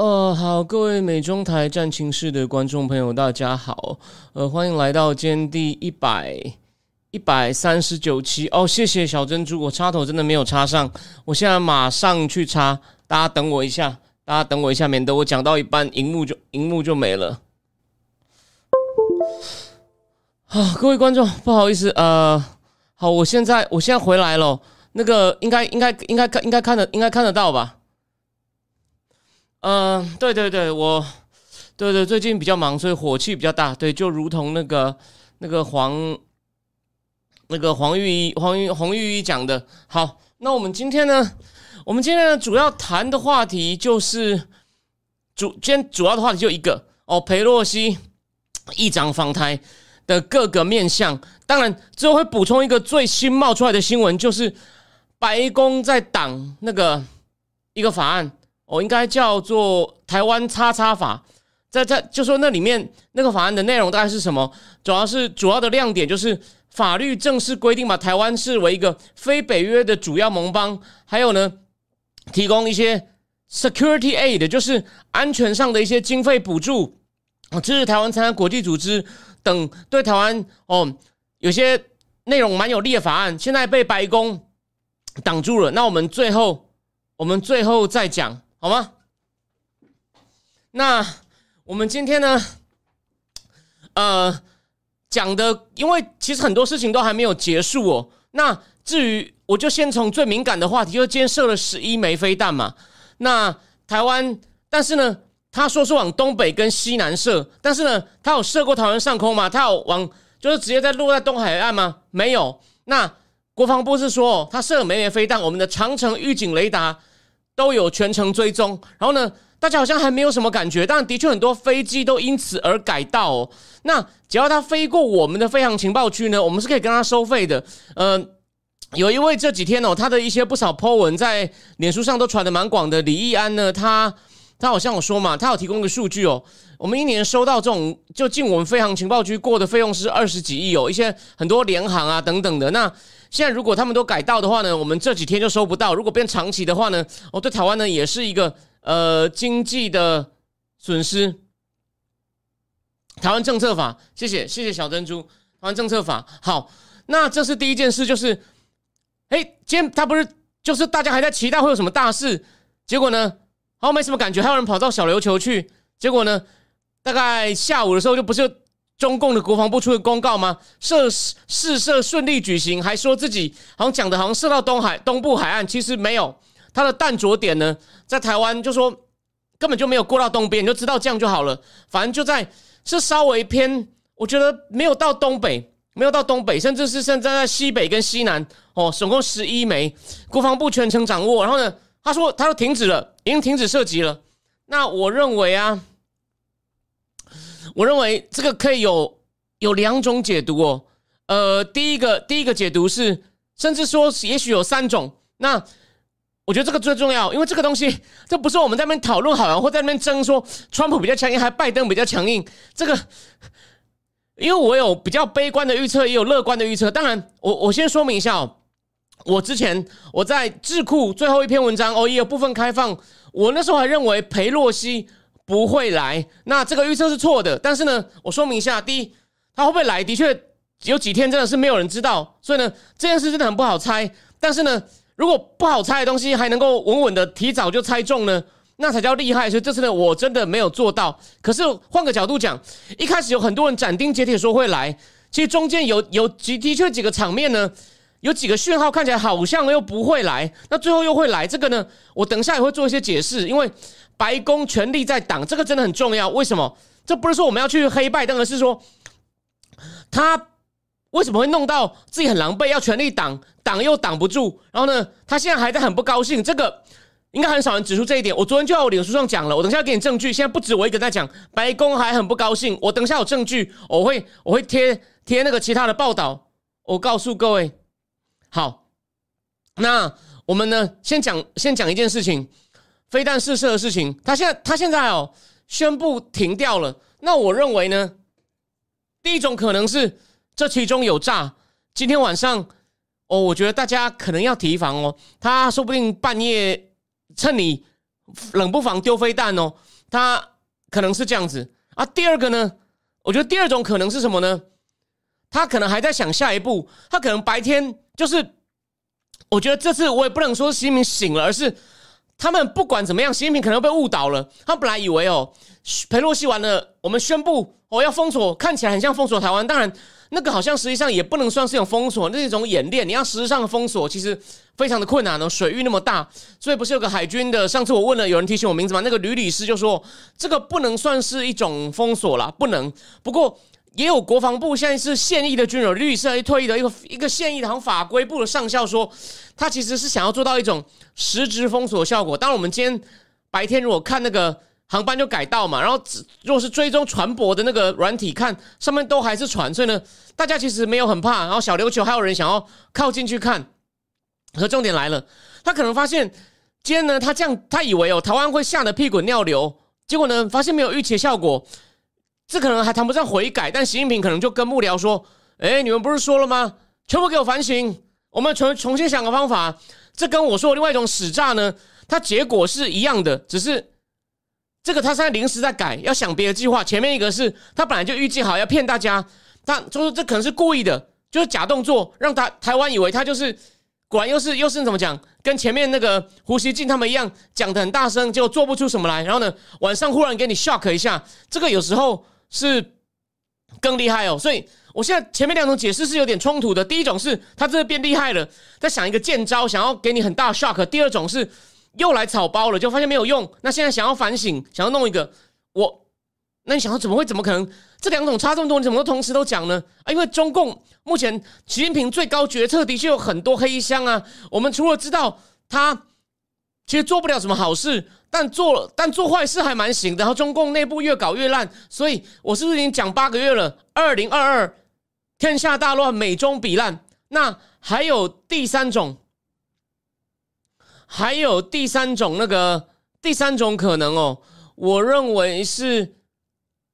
呃，好，各位美中台战情室的观众朋友，大家好，呃，欢迎来到今天第一百一百三十九期哦，谢谢小珍珠，我插头真的没有插上，我现在马上去插，大家等我一下，大家等我一下，免得我讲到一半，荧幕就荧幕就没了。好，各位观众，不好意思，呃，好，我现在我现在回来了，那个应该应该应该看应该看得应该看得到吧？嗯，对对对，我对对最近比较忙，所以火气比较大。对，就如同那个那个黄那个黄玉一黄玉黄玉一讲的。好，那我们今天呢，我们今天呢主要谈的话题就是主今天主要的话题就一个哦，裴洛西议长访台的各个面向。当然，之后会补充一个最新冒出来的新闻，就是白宫在挡那个一个法案。我应该叫做台湾叉叉法，在在就说那里面那个法案的内容大概是什么？主要是主要的亮点就是法律正式规定把台湾视为一个非北约的主要盟邦，还有呢提供一些 security aid，就是安全上的一些经费补助，支持台湾参加国际组织等，对台湾哦有些内容蛮有利的法案，现在被白宫挡住了。那我们最后我们最后再讲。好吗？那我们今天呢？呃，讲的，因为其实很多事情都还没有结束哦。那至于，我就先从最敏感的话题，就是今天射了十一枚飞弹嘛。那台湾，但是呢，他说是往东北跟西南射，但是呢，他有射过台湾上空吗？他有往，就是直接在落在东海岸吗？没有。那国防部是说，他射了枚枚飞弹，我们的长城预警雷达。都有全程追踪，然后呢，大家好像还没有什么感觉，但的确很多飞机都因此而改道哦。那只要它飞过我们的飞行情报区呢，我们是可以跟它收费的。嗯，有一位这几天哦，他的一些不少 po 文在脸书上都传的蛮广的，李易安呢，他他好像有说嘛，他有提供个数据哦，我们一年收到这种就进我们飞行情报区过的费用是二十几亿哦，一些很多联航啊等等的那。现在如果他们都改道的话呢，我们这几天就收不到。如果变长期的话呢，哦，对台湾呢也是一个呃经济的损失。台湾政策法，谢谢谢谢小珍珠。台湾政策法，好，那这是第一件事，就是，哎，今天他不是就是大家还在期待会有什么大事，结果呢，好像没什么感觉，还有人跑到小琉球去，结果呢，大概下午的时候就不是。中共的国防部出的公告吗？射试射顺利举行，还说自己好像讲的好像射到东海东部海岸，其实没有。他的弹着点呢，在台湾，就说根本就没有过到东边，你就知道这样就好了。反正就在是稍微偏，我觉得没有到东北，没有到东北，甚至是现在在西北跟西南哦，总共十一枚，国防部全程掌握。然后呢，他说他说停止了，已经停止射击了。那我认为啊。我认为这个可以有有两种解读哦，呃，第一个第一个解读是，甚至说也许有三种。那我觉得这个最重要，因为这个东西，这不是我们在那边讨论好了，或在那边争说川普比较强硬，还拜登比较强硬。这个，因为我有比较悲观的预测，也有乐观的预测。当然，我我先说明一下哦，我之前我在智库最后一篇文章哦，也有部分开放。我那时候还认为裴洛西。不会来，那这个预测是错的。但是呢，我说明一下，第一，他会不会来，的确有几天真的是没有人知道，所以呢，这件事真的很不好猜。但是呢，如果不好猜的东西还能够稳稳的提早就猜中呢，那才叫厉害。所以这次呢，我真的没有做到。可是换个角度讲，一开始有很多人斩钉截铁说会来，其实中间有有几的确几个场面呢，有几个讯号看起来好像又不会来，那最后又会来。这个呢，我等一下也会做一些解释，因为。白宫全力在挡，这个真的很重要。为什么？这不是说我们要去黑拜登，而是说他为什么会弄到自己很狼狈，要全力挡，挡又挡不住。然后呢，他现在还在很不高兴。这个应该很少人指出这一点。我昨天就在我脸书上讲了，我等一下给你证据。现在不止我一个在讲，白宫还很不高兴。我等一下有证据，我会我会贴贴那个其他的报道。我告诉各位，好，那我们呢，先讲先讲一件事情，飞弹试射的事情。他现在他现在哦宣布停掉了。那我认为呢，第一种可能是这其中有诈。今天晚上哦，我觉得大家可能要提防哦，他说不定半夜。趁你冷不防丢飞弹哦，他可能是这样子啊。第二个呢，我觉得第二种可能是什么呢？他可能还在想下一步，他可能白天就是，我觉得这次我也不能说习近平醒了，而是他们不管怎么样，习近平可能被误导了。他本来以为哦，裴洛西完了，我们宣布哦要封锁，看起来很像封锁台湾，当然。那个好像实际上也不能算是一种封锁，那是一种演练。你要实质上的封锁，其实非常的困难哦。水域那么大，所以不是有个海军的？上次我问了，有人提醒我名字吗？那个吕理师就说，这个不能算是一种封锁了，不能。不过也有国防部现在是现役的军人，绿色一退役的一个一个现役的，好像法规部的上校说，他其实是想要做到一种实质封锁效果。当然，我们今天白天如果看那个。航班就改道嘛，然后如果是追踪船舶的那个软体，看上面都还是船，所以呢，大家其实没有很怕。然后小琉球还有人想要靠近去看，可重点来了，他可能发现今天呢，他这样他以为哦，台湾会吓得屁滚尿流，结果呢，发现没有预期的效果，这可能还谈不上悔改，但习近平可能就跟幕僚说：“哎，你们不是说了吗？全部给我反省，我们重重新想个方法。”这跟我说另外一种使诈呢，它结果是一样的，只是。这个他现在临时在改，要想别的计划。前面一个是他本来就预计好要骗大家，他就是这可能是故意的，就是假动作，让他台湾以为他就是果然又是又是怎么讲，跟前面那个胡锡进他们一样讲的很大声，结果做不出什么来。然后呢，晚上忽然给你 shock 一下，这个有时候是更厉害哦。所以我现在前面两种解释是有点冲突的。第一种是他这变厉害了，在想一个剑招，想要给你很大的 shock。第二种是。又来草包了，就发现没有用。那现在想要反省，想要弄一个我，那你想要怎么会怎么可能？这两种差这么多，你怎么同时都讲呢？啊，因为中共目前习近平最高决策的确有很多黑箱啊。我们除了知道他其实做不了什么好事，但做但做坏事还蛮行的。然后中共内部越搞越烂，所以我是不是已经讲八个月了？二零二二天下大乱，美中比烂。那还有第三种。还有第三种那个第三种可能哦，我认为是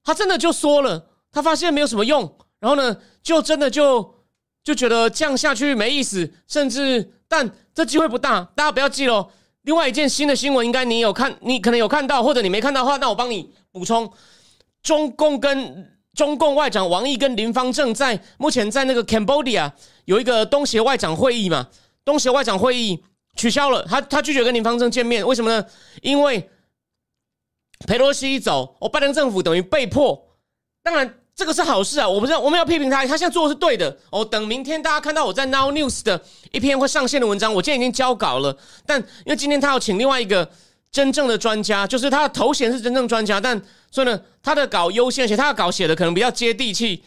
他真的就说了，他发现没有什么用，然后呢，就真的就就觉得这样下去没意思，甚至但这机会不大，大家不要记喽。另外一件新的新闻，应该你有看，你可能有看到，或者你没看到的话，那我帮你补充。中共跟中共外长王毅跟林方正在目前在那个 Cambodia 有一个东协外长会议嘛，东协外长会议。取消了，他他拒绝跟林方正见面，为什么呢？因为佩洛西一走，我，拜登政府等于被迫。当然，这个是好事啊，我不是我们要批评他，他现在做的是对的。哦，等明天大家看到我在 Now News 的一篇会上线的文章，我今天已经交稿了。但因为今天他要请另外一个真正的专家，就是他的头衔是真正专家，但所以呢，他的稿优先写，他的稿写的可能比较接地气，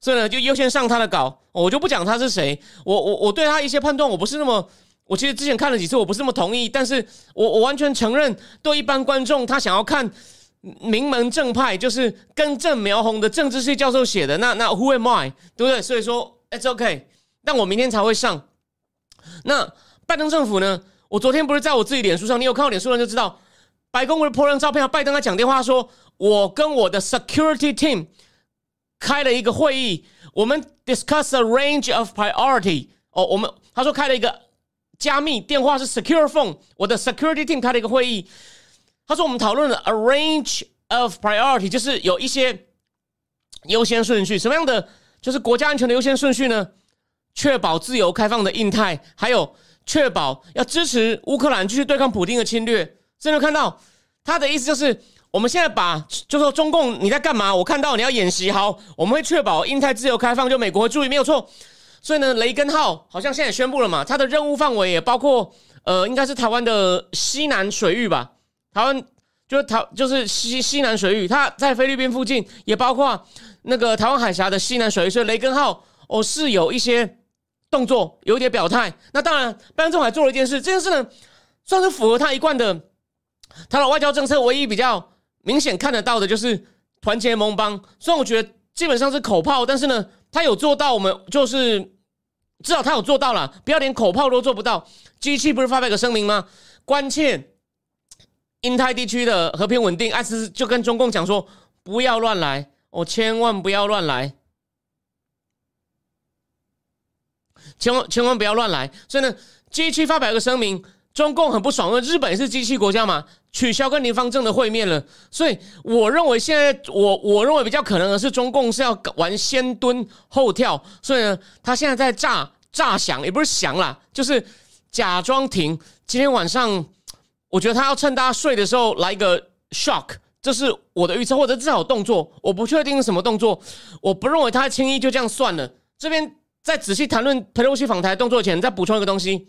所以呢，就优先上他的稿。我就不讲他是谁，我我我对他一些判断，我不是那么。我其实之前看了几次，我不是那么同意，但是我我完全承认，对一般观众他想要看名门正派，就是根正苗红的政治系教授写的，那那 Who am I？对不对？所以说 It's OK，但我明天才会上。那拜登政府呢？我昨天不是在我自己脸书上，你有看我脸书上就知道，白宫不是破张照片，拜登他讲电话说，我跟我的 Security Team 开了一个会议，我们 discuss a range of priority。哦，我们他说开了一个。加密电话是 secure phone，我的 security team 开了一个会议，他说我们讨论了 a range of priority，就是有一些优先顺序，什么样的就是国家安全的优先顺序呢？确保自由开放的印太，还有确保要支持乌克兰继续对抗普京的侵略。真的看到他的意思就是，我们现在把就说中共你在干嘛？我看到你要演习，好，我们会确保印太自由开放，就美国会注意，没有错。所以呢，雷根号好像现在宣布了嘛，它的任务范围也包括，呃，应该是台湾的西南水域吧。台湾就是台就是西西南水域，它在菲律宾附近，也包括那个台湾海峡的西南水域。所以雷根号哦是有一些动作，有点表态。那当然，拜登还做了一件事，这件事呢，算是符合他一贯的他的外交政策。唯一比较明显看得到的就是团结盟邦。虽然我觉得基本上是口炮，但是呢，他有做到。我们就是至少他有做到了，不要连口炮都做不到。机器不是发表个声明吗？关切印太地区的和平稳定，艾斯就跟中共讲说，不要乱来，哦，千万不要乱来。千万千万不要乱来！所以呢，G 七发表一个声明，中共很不爽，因为日本是机器国家嘛，取消跟林方正的会面了。所以我认为现在我我认为比较可能的是，中共是要玩先蹲后跳。所以呢，他现在在炸炸响，也不是响啦，就是假装停。今天晚上，我觉得他要趁大家睡的时候来一个 shock，这是我的预测，或者至少动作，我不确定是什么动作。我不认为他轻易就这样算了。这边。在仔细谈论佩洛西访台动作前，再补充一个东西，《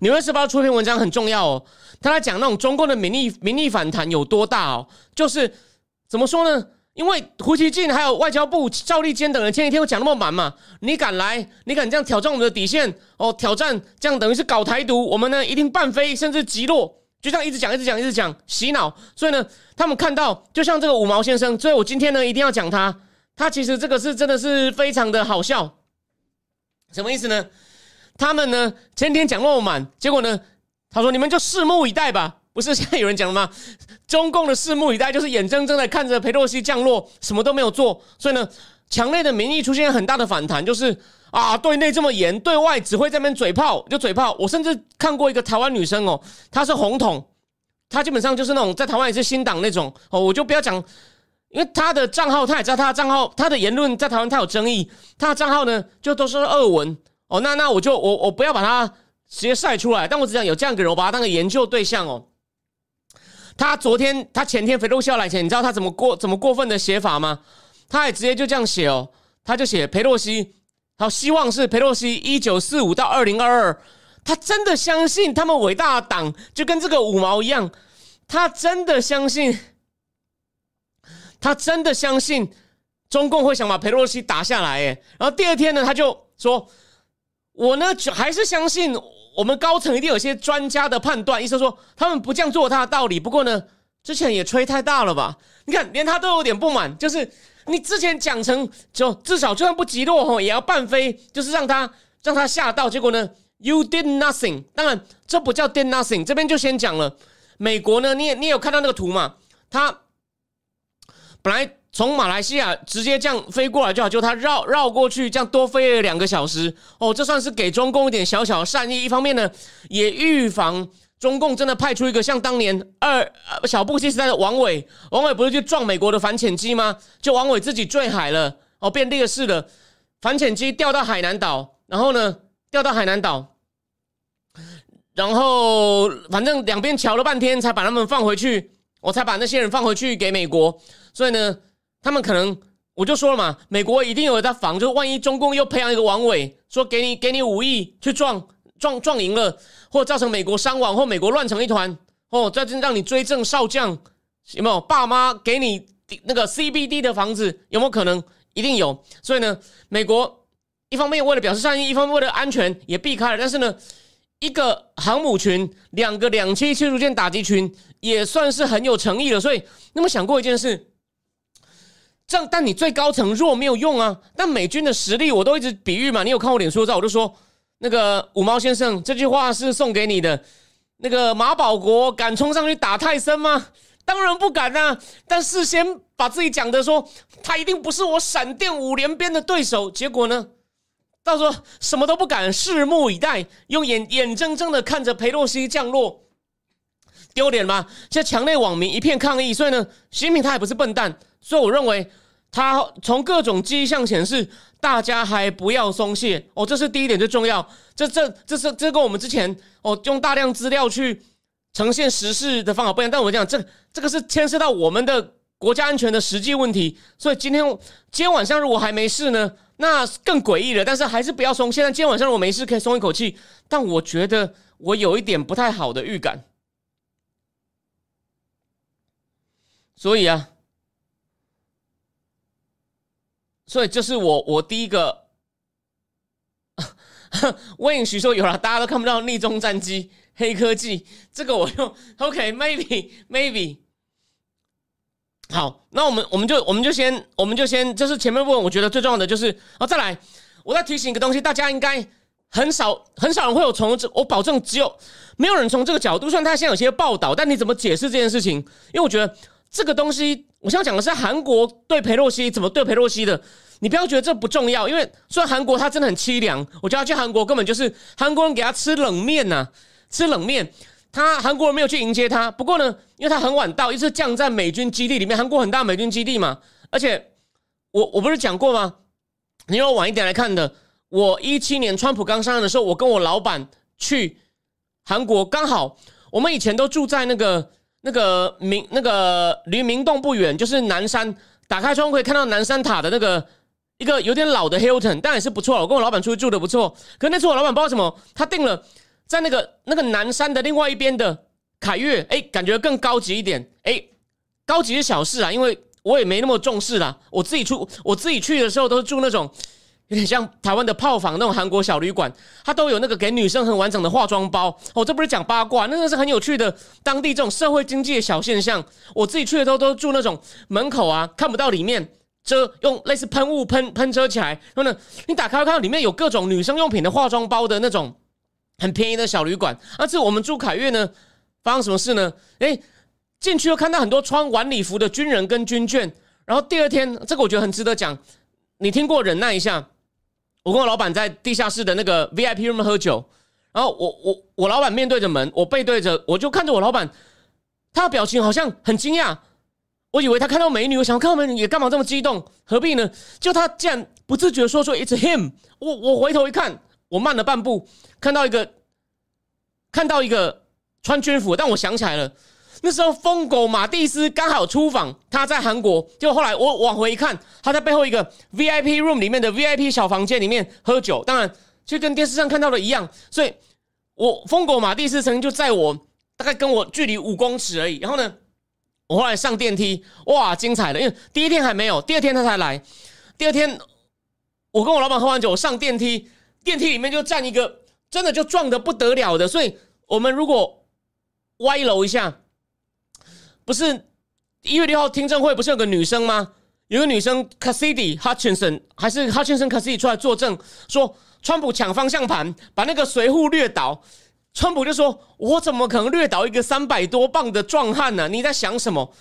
纽约时报》出篇文章很重要哦。他在讲那种中共的民意民意反弹有多大哦，就是怎么说呢？因为胡锡进还有外交部赵立坚等人前几天又讲那么满嘛，你敢来，你敢这样挑战我们的底线哦？挑战这样等于是搞台独，我们呢一定半飞甚至击落，就这样一直讲一直讲一直讲洗脑。所以呢，他们看到就像这个五毛先生，所以我今天呢一定要讲他，他其实这个是真的是非常的好笑。什么意思呢？他们呢前天讲那么满，结果呢，他说你们就拭目以待吧。不是现在有人讲了吗？中共的拭目以待就是眼睁睁的看着佩洛西降落，什么都没有做。所以呢，强烈的民意出现很大的反弹，就是啊，对内这么严，对外只会在那边嘴炮，就嘴炮。我甚至看过一个台湾女生哦，她是红统，她基本上就是那种在台湾也是新党那种哦，我就不要讲。因为他的账号，他也知道他的账号，他的言论在台湾他有争议，他的账号呢就都是恶文哦。那那我就我我不要把他直接晒出来，但我只想有这样一个人，我把他当个研究对象哦。他昨天他前天肥肉笑来前，你知道他怎么过怎么过分的写法吗？他也直接就这样写哦，他就写裴洛西，好希望是裴洛西一九四五到二零二二，他真的相信他们伟大的党就跟这个五毛一样，他真的相信。他真的相信中共会想把佩洛西打下来，哎，然后第二天呢，他就说：“我呢，就还是相信我们高层一定有些专家的判断，意思说他们不这样做他的道理。不过呢，之前也吹太大了吧？你看，连他都有点不满，就是你之前讲成就至少就算不击落吼，也要半飞，就是让他让他吓到。结果呢，You did nothing。当然，这不叫 did nothing。这边就先讲了，美国呢，你也你有看到那个图嘛？他。本来从马来西亚直接这样飞过来就好，就他绕绕过去，这样多飞了两个小时哦。这算是给中共一点小小的善意。一方面呢，也预防中共真的派出一个像当年二小布希时代的王伟，王伟不是去撞美国的反潜机吗？就王伟自己坠海了哦，变烈士了。反潜机掉到海南岛，然后呢，掉到海南岛，然后反正两边瞧了半天，才把他们放回去。我才把那些人放回去给美国，所以呢，他们可能我就说了嘛，美国一定有在防，就是万一中共又培养一个王伟，说给你给你五亿去撞撞撞赢了，或造成美国伤亡，或美国乱成一团，哦，再让你追赠少将，有没有？爸妈给你那个 CBD 的房子，有没有可能？一定有。所以呢，美国一方面为了表示善意，一方面为了安全也避开了。但是呢，一个航母群，两个两栖驱逐舰打击群。也算是很有诚意了，所以那么想过一件事，这样但你最高层弱没有用啊。但美军的实力我都一直比喻嘛，你有看我脸书照，我就说那个五毛先生这句话是送给你的。那个马保国敢冲上去打泰森吗？当然不敢啊。但事先把自己讲的说他一定不是我闪电五连鞭的对手，结果呢，到时候什么都不敢，拭目以待，用眼眼睁睁的看着佩洛西降落。丢脸吗？现在墙内网民一片抗议，所以呢，习近平他也不是笨蛋，所以我认为他从各种迹象显示，大家还不要松懈哦，这是第一点最重要。这这这是这跟我们之前哦用大量资料去呈现时事的方法不一样。但我讲这这个是牵涉到我们的国家安全的实际问题，所以今天今天晚上如果还没事呢，那更诡异了。但是还是不要松懈。但今天晚上如果没事，可以松一口气。但我觉得我有一点不太好的预感。所以啊，所以这是我我第一个 魏颖许说有了，大家都看不到逆中战机，黑科技，这个我用 OK，maybe maybe。好，那我们我们就我们就先我们就先，这是前面部分，我觉得最重要的就是，哦，再来，我再提醒一个东西，大家应该很少很少人会有从这，我保证只有没有人从这个角度，虽然他现在有些报道，但你怎么解释这件事情？因为我觉得这个东西，我想讲的是韩国对裴洛西怎么对裴洛西的。你不要觉得这不重要，因为虽然韩国他真的很凄凉，我叫他去韩国根本就是韩国人给他吃冷面呐，吃冷面。他韩国人没有去迎接他，不过呢，因为他很晚到，一直降在美军基地里面，韩国很大美军基地嘛。而且我我不是讲过吗？你要晚一点来看的。我一七年川普刚上任的时候，我跟我老板去韩国，刚好我们以前都住在那个那个明那个离明洞不远，就是南山，打开窗可以看到南山塔的那个。一个有点老的 Hilton，但也是不错。我跟我老板出去住的不错。可那次我老板不知道什么，他订了在那个那个南山的另外一边的凯悦，哎，感觉更高级一点。哎，高级是小事啊，因为我也没那么重视啦。我自己出我自己去的时候都是住那种有点像台湾的炮房那种韩国小旅馆，它都有那个给女生很完整的化妆包。哦，这不是讲八卦，那个是很有趣的当地这种社会经济的小现象。我自己去的时候都住那种门口啊看不到里面。遮用类似喷雾喷喷遮起来，然后呢，你打开看到里面有各种女生用品的化妆包的那种很便宜的小旅馆。而且我们住凯悦呢，发生什么事呢？哎，进去又看到很多穿晚礼服的军人跟军眷。然后第二天，这个我觉得很值得讲。你听过？忍耐一下。我跟我老板在地下室的那个 VIP room 喝酒，然后我我我老板面对着门，我背对着，我就看着我老板，他的表情好像很惊讶。我以为他看到美女，我想看到美女也干嘛这么激动？何必呢？就他竟然不自觉说出 "It's him"，我我回头一看，我慢了半步，看到一个看到一个穿军服，但我想起来了，那时候疯狗马蒂斯刚好出访，他在韩国。就后来我往回一看，他在背后一个 VIP room 里面的 VIP 小房间里面喝酒，当然就跟电视上看到的一样。所以，我疯狗马蒂斯曾经就在我大概跟我距离五公尺而已。然后呢？我后来上电梯，哇，精彩的！因为第一天还没有，第二天他才来。第二天，我跟我老板喝完酒，上电梯，电梯里面就站一个，真的就壮的不得了的。所以，我们如果歪楼一下，不是一月六号听证会，不是有个女生吗？有个女生 Cassidy Hutchinson 还是 Hutchinson Cassidy 出来作证，说川普抢方向盘，把那个随扈掠倒。川普就说：“我怎么可能掠倒一个三百多磅的壮汉呢？你在想什么？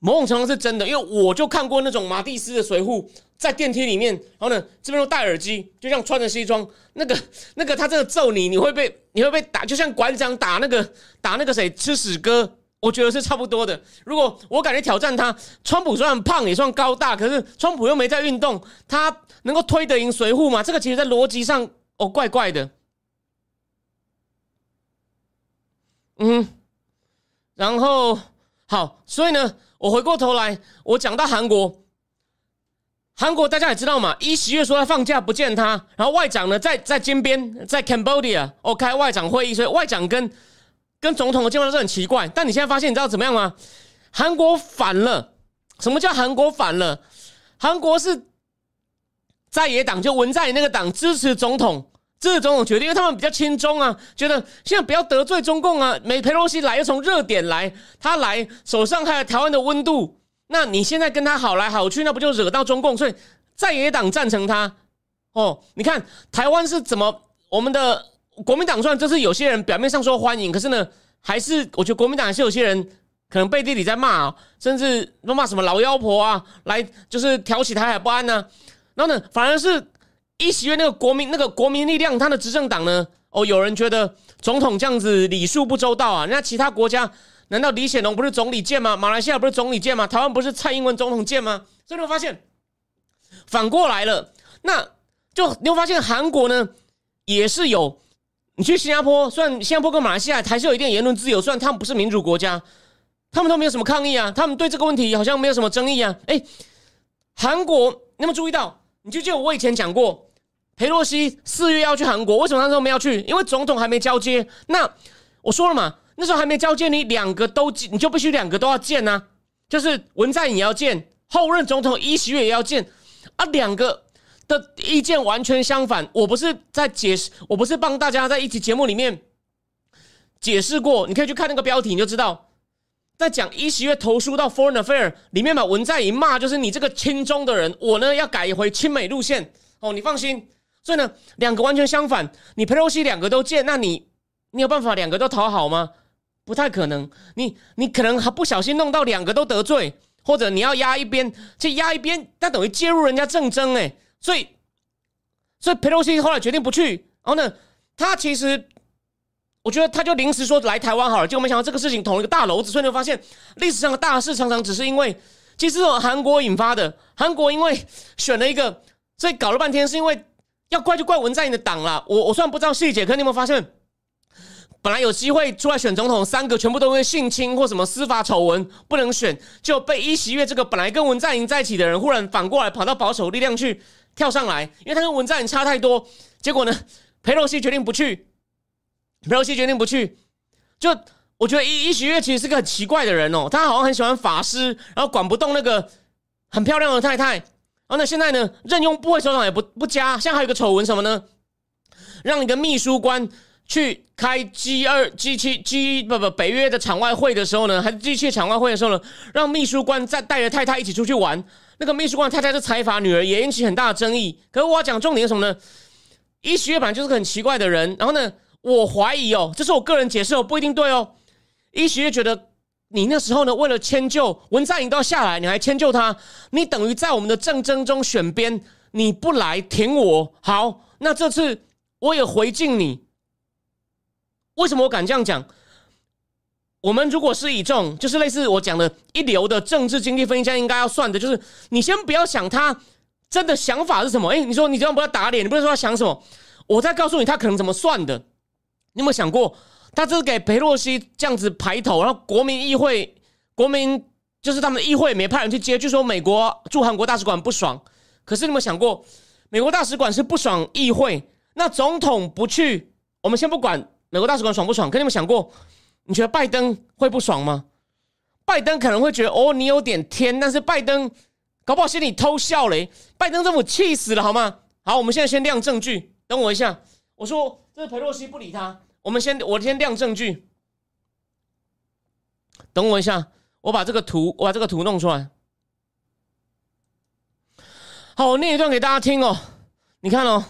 某种程度是真的，因为我就看过那种马蒂斯的随扈在电梯里面，然后呢，这边又戴耳机，就像穿着西装，那个那个他真的揍你，你会被你会被打，就像馆长打那个打那个谁吃屎哥，我觉得是差不多的。如果我敢去挑战他，川普虽然胖也算高大，可是川普又没在运动，他能够推得赢随扈吗？这个其实在逻辑上哦，怪怪的。”嗯，然后好，所以呢，我回过头来，我讲到韩国，韩国大家也知道嘛，一十月说要放假不见他，然后外长呢在在金边，在 Cambodia 哦开外长会议，所以外长跟跟总统的见面是很奇怪。但你现在发现，你知道怎么样吗？韩国反了，什么叫韩国反了？韩国是在野党，就文在寅那个党支持总统。这是总统决定，因为他们比较轻中啊，觉得现在不要得罪中共啊。美佩洛西来又从热点来，他来手上还有台湾的温度，那你现在跟他好来好去，那不就惹到中共？所以在野党赞成他哦。你看台湾是怎么？我们的国民党虽然就是有些人表面上说欢迎，可是呢，还是我觉得国民党还是有些人可能背地里在骂啊，甚至都骂什么老妖婆啊，来就是挑起台海不安呢。然后呢，反而是。一喜悦那个国民那个国民力量，他的执政党呢？哦，有人觉得总统这样子礼数不周到啊？人家其他国家难道李显龙不是总理见吗？马来西亚不是总理见吗？台湾不是蔡英文总统见吗？所以你会发现反过来了。那就你会发现韩国呢也是有，你去新加坡，虽然新加坡跟马来西亚还是有一定言论自由，虽然他们不是民主国家，他们都没有什么抗议啊，他们对这个问题好像没有什么争议啊。哎，韩国你有没有注意到？你就记得我以前讲过，裴洛西四月要去韩国，为什么那时候没有去？因为总统还没交接。那我说了嘛，那时候还没交接，你两个都你就必须两个都要见呐。就是文在寅也要见，后任总统尹锡悦也要见啊。两个的意见完全相反。我不是在解释，我不是帮大家在一集节目里面解释过，你可以去看那个标题，你就知道，在讲一喜月投书到 Foreign Affair 里面把文在寅骂就是你这个亲中的人，我呢要改回亲美路线哦，你放心。所以呢，两个完全相反，你佩洛西两个都见，那你你有办法两个都讨好吗？不太可能。你你可能还不小心弄到两个都得罪。或者你要压一边，这压一边，那等于介入人家政争哎，所以，所以佩洛西后来决定不去。然后呢，他其实，我觉得他就临时说来台湾好了，结果没想到这个事情捅了一个大篓子。所以你发现历史上的大事常常只是因为，其实是韩国引发的。韩国因为选了一个，所以搞了半天是因为要怪就怪文在寅的党啦。我我虽然不知道细节，可是你有没有发现？本来有机会出来选总统，三个全部都因为性侵或什么司法丑闻不能选，就被一席月这个本来跟文在寅在一起的人，忽然反过来跑到保守力量去跳上来，因为他跟文在寅差太多。结果呢，佩洛西决定不去，佩洛西决定不去。就我觉得一一许月其实是个很奇怪的人哦，他好像很喜欢法师，然后管不动那个很漂亮的太太。然后呢，现在呢，任用部会首长也不不加，现在还有个丑闻什么呢？让一个秘书官。去开 G 二 G 七 G 不不北约的场外会的时候呢，还是 G 七场外会的时候呢，让秘书官再带着太太一起出去玩。那个秘书官太太是财阀女儿，也引起很大的争议。可是我要讲重点是什么呢？一徐月本来就是个很奇怪的人。然后呢，我怀疑哦，这是我个人解释哦，不一定对哦。一徐月觉得你那时候呢，为了迁就文在寅都要下来，你还迁就他，你等于在我们的政争中选边，你不来挺我。好，那这次我也回敬你。为什么我敢这样讲？我们如果是以这种，就是类似我讲的一流的政治经济分析家应该要算的，就是你先不要想他真的想法是什么。哎，你说你这样不要打脸，你不能说他想什么。我再告诉你，他可能怎么算的。你有没有想过，他这是给裴洛西这样子排头，然后国民议会、国民就是他们的议会没派人去接，就说美国驻韩国大使馆不爽。可是你有没有想过，美国大使馆是不爽议会，那总统不去，我们先不管。美国大使馆爽不爽？可你有没有想过，你觉得拜登会不爽吗？拜登可能会觉得哦，你有点天，但是拜登搞不好心里偷笑嘞。拜登政府气死了，好吗？好，我们现在先亮证据。等我一下，我说这是佩洛西不理他。我们先，我先亮证据。等我一下，我把这个图，我把这个图弄出来。好，我念一段给大家听哦。你看哦，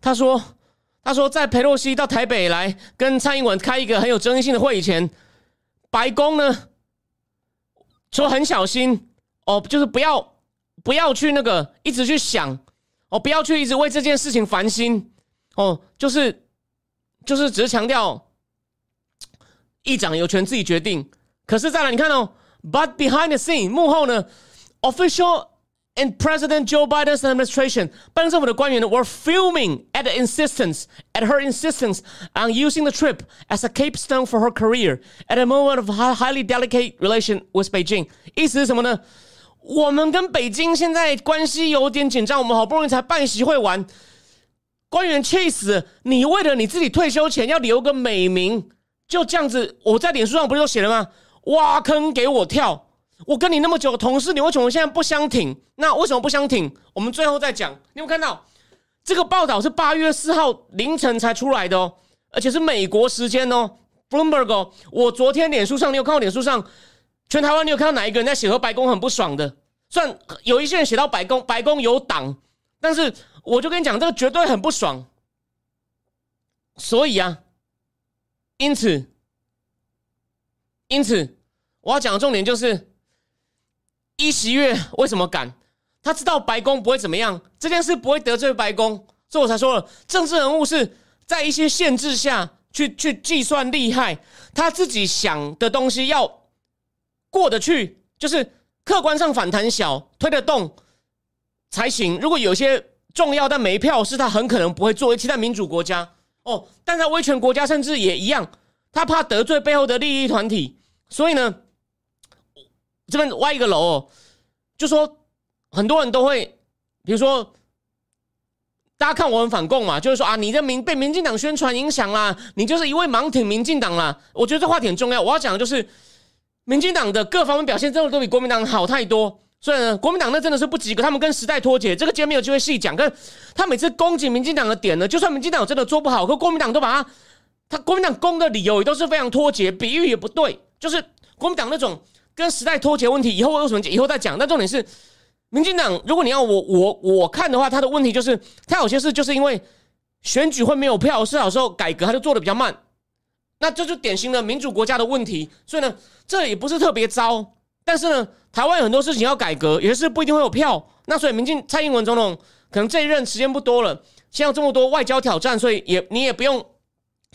他说。他说，在佩洛西到台北来跟蔡英文开一个很有争议性的会以前，白宫呢说很小心哦，就是不要不要去那个一直去想哦，不要去一直为这件事情烦心哦，就是就是只是强调议长有权自己决定。可是再来，你看哦，But behind the scene 幕后呢，official。And President Joe Biden's administration, 拜登政府的官员 were filming at the insistence, at her insistence on using the trip as a capstone for her career at a moment of highly delicate relation with Beijing. 意思是什么呢？我们跟北京现在关系有点紧张，我们好不容易才办席会完，官员气死！你为了你自己退休前要留个美名，就这样子，我在脸书上不是都写了吗？挖坑给我跳！ 我跟你那么久同事，你为什么现在不相挺？那为什么不相挺？我们最后再讲。你有看到这个报道是八月四号凌晨才出来的哦，而且是美国时间哦，Bloomberg 哦。我昨天脸书上，你有看到脸书上全台湾，你有看到哪一个人在写和白宫很不爽的？虽然有一些人写到白宫，白宫有党，但是我就跟你讲，这个绝对很不爽。所以啊，因此，因此我要讲的重点就是。一十月为什么敢？他知道白宫不会怎么样，这件事不会得罪白宫，所以我才说了，政治人物是在一些限制下去去计算利害，他自己想的东西要过得去，就是客观上反弹小，推得动才行。如果有些重要但没票，是他很可能不会做。其他民主国家哦，但在威权国家甚至也一样，他怕得罪背后的利益团体，所以呢。这边挖一个楼，就说很多人都会，比如说，大家看我很反共嘛，就是说啊，你的民被民进党宣传影响啦，你就是一味盲挺民进党啦。我觉得这话题很重要。我要讲的就是，民进党的各方面表现真的都比国民党好太多。所以呢，国民党那真的是不及格，他们跟时代脱节。这个今天没有机会细讲，可他每次攻击民进党的点呢，就算民进党真的做不好，可国民党都把他，他国民党攻的理由也都是非常脱节，比喻也不对，就是国民党那种跟时代脱节问题，以后为什么以后再讲？但重点是，民进党如果你要我我我看的话，他的问题就是他有些事就是因为选举会没有票，是有时候改革他就做的比较慢，那这就典型的民主国家的问题。所以呢，这也不是特别糟。但是呢，台湾有很多事情要改革，也是不一定会有票。那所以，民进蔡英文总统可能这一任时间不多了，现在这么多外交挑战，所以也你也不用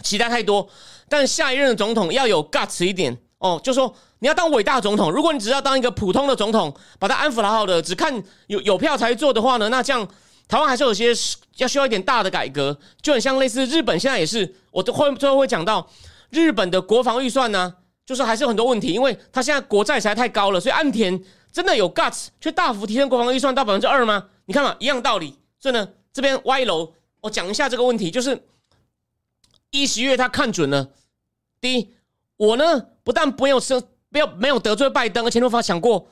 期待太多。但下一任的总统要有 guts 一点哦，就说你要当伟大总统。如果你只要当一个普通的总统，把他安抚好好的，只看有有票才做的话呢，那这样台湾还是有些要需要一点大的改革，就很像类似日本现在也是，我都会最后会讲到日本的国防预算呢。就是还是有很多问题，因为他现在国债实在太高了，所以岸田真的有 guts 去大幅提升国防预算到百分之二吗？你看嘛，一样道理。所以呢，这边歪楼，我讲一下这个问题，就是一十月他看准了。第一，我呢不但没有生，没有没有得罪拜登，而且我发想过，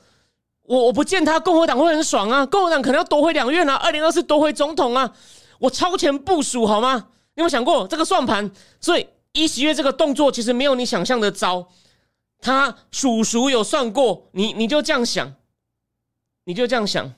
我我不见他共和党会很爽啊，共和党可能要夺回两院啊，二零二四夺回总统啊，我超前部署好吗？你有没有想过这个算盘？所以一十月这个动作其实没有你想象的糟。他叔叔有算过，你你就这样想，你就这样想。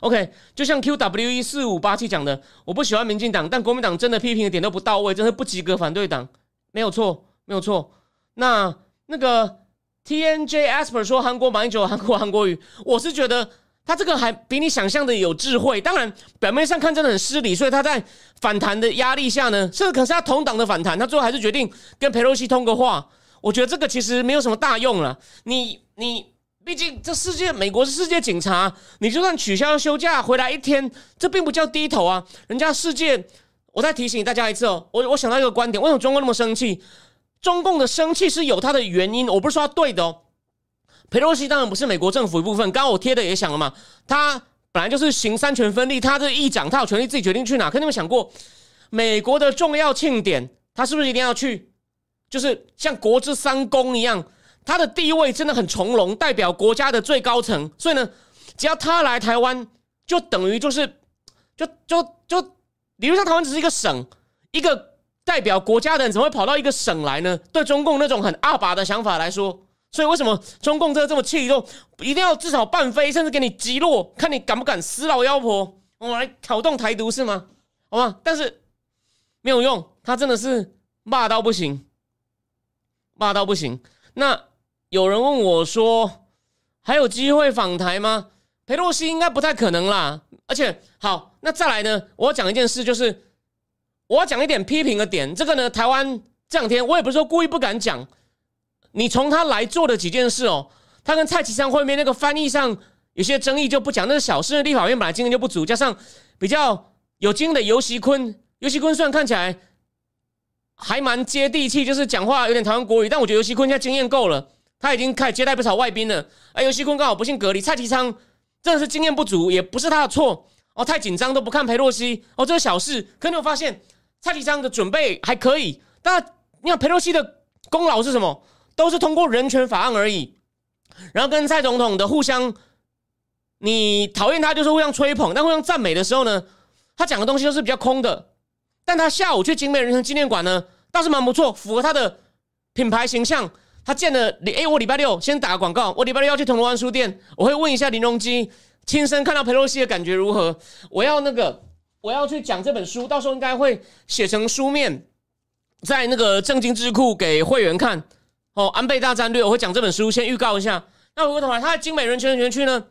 OK，就像 QW 一四五八七讲的，我不喜欢民进党，但国民党真的批评的点都不到位，真是不及格反对党，没有错，没有错。那那个 TNJ Asper 说韩国马英九韩国韩国语，我是觉得他这个还比你想象的有智慧。当然，表面上看真的很失礼，所以他在反弹的压力下呢，这可是他同党的反弹，他最后还是决定跟佩洛西通个话。我觉得这个其实没有什么大用了。你你，毕竟这世界，美国是世界警察，你就算取消休假回来一天，这并不叫低头啊。人家世界，我再提醒大家一次哦。我我想到一个观点，为什么中国那么生气？中共的生气是有它的原因，我不是说它对的哦。佩洛西当然不是美国政府一部分，刚刚我贴的也想了嘛，他本来就是行三权分立，他这议长，他有权利自己决定去哪。可你们想过，美国的重要庆典，他是不是一定要去？就是像国之三公一样，他的地位真的很从容，代表国家的最高层。所以呢，只要他来台湾，就等于就是，就就就理论上台湾只是一个省，一个代表国家的人怎么会跑到一个省来呢？对中共那种很阿爸的想法来说，所以为什么中共这个这么气动，一定要至少半飞，甚至给你击落，看你敢不敢死老妖婆，我来挑动台独是吗？好吗？但是没有用，他真的是骂到不行。骂到不行。那有人问我说：“还有机会访台吗？”佩洛西应该不太可能啦。而且，好，那再来呢？我要讲一件事，就是我要讲一点批评的点。这个呢，台湾这两天我也不是说故意不敢讲。你从他来做的几件事哦，他跟蔡其昌会面那个翻译上有些争议就不讲，那是小事。立法院本来经验就不足，加上比较有经验的尤习坤，尤习坤虽然看起来。还蛮接地气，就是讲话有点台湾国语，但我觉得尤熙坤现在经验够了，他已经开始接待不少外宾了。哎，尤熙坤刚好不幸隔离，蔡其昌真的是经验不足，也不是他的错哦，太紧张都不看裴洛西哦，这是小事。可你有发现蔡其昌的准备还可以，但你看裴洛西的功劳是什么？都是通过人权法案而已，然后跟蔡总统的互相，你讨厌他就是互相吹捧，但互相赞美的时候呢，他讲的东西都是比较空的。但他下午去精美人生纪念馆呢，倒是蛮不错，符合他的品牌形象。他见了你，哎，我礼拜六先打个广告，我礼拜六要去铜锣湾书店，我会问一下林荣基，亲身看到佩洛西的感觉如何？我要那个，我要去讲这本书，到时候应该会写成书面，在那个正经智库给会员看。哦，安倍大战略，我会讲这本书，先预告一下。那回过头来，他在精美人权园区呢，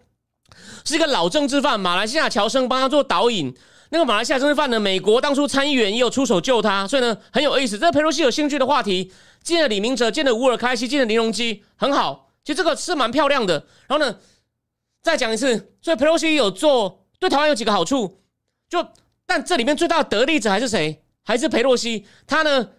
是一个老政治犯，马来西亚侨生帮他做导引。那个马来西亚政治犯呢？美国当初参议员也有出手救他，所以呢很有意思。这个佩洛西有兴趣的话题，见了李明哲，见了乌尔开西，见了林荣基，很好。其实这个是蛮漂亮的。然后呢，再讲一次，所以佩洛西有做对台湾有几个好处。就但这里面最大的得利者还是谁？还是佩洛西。他呢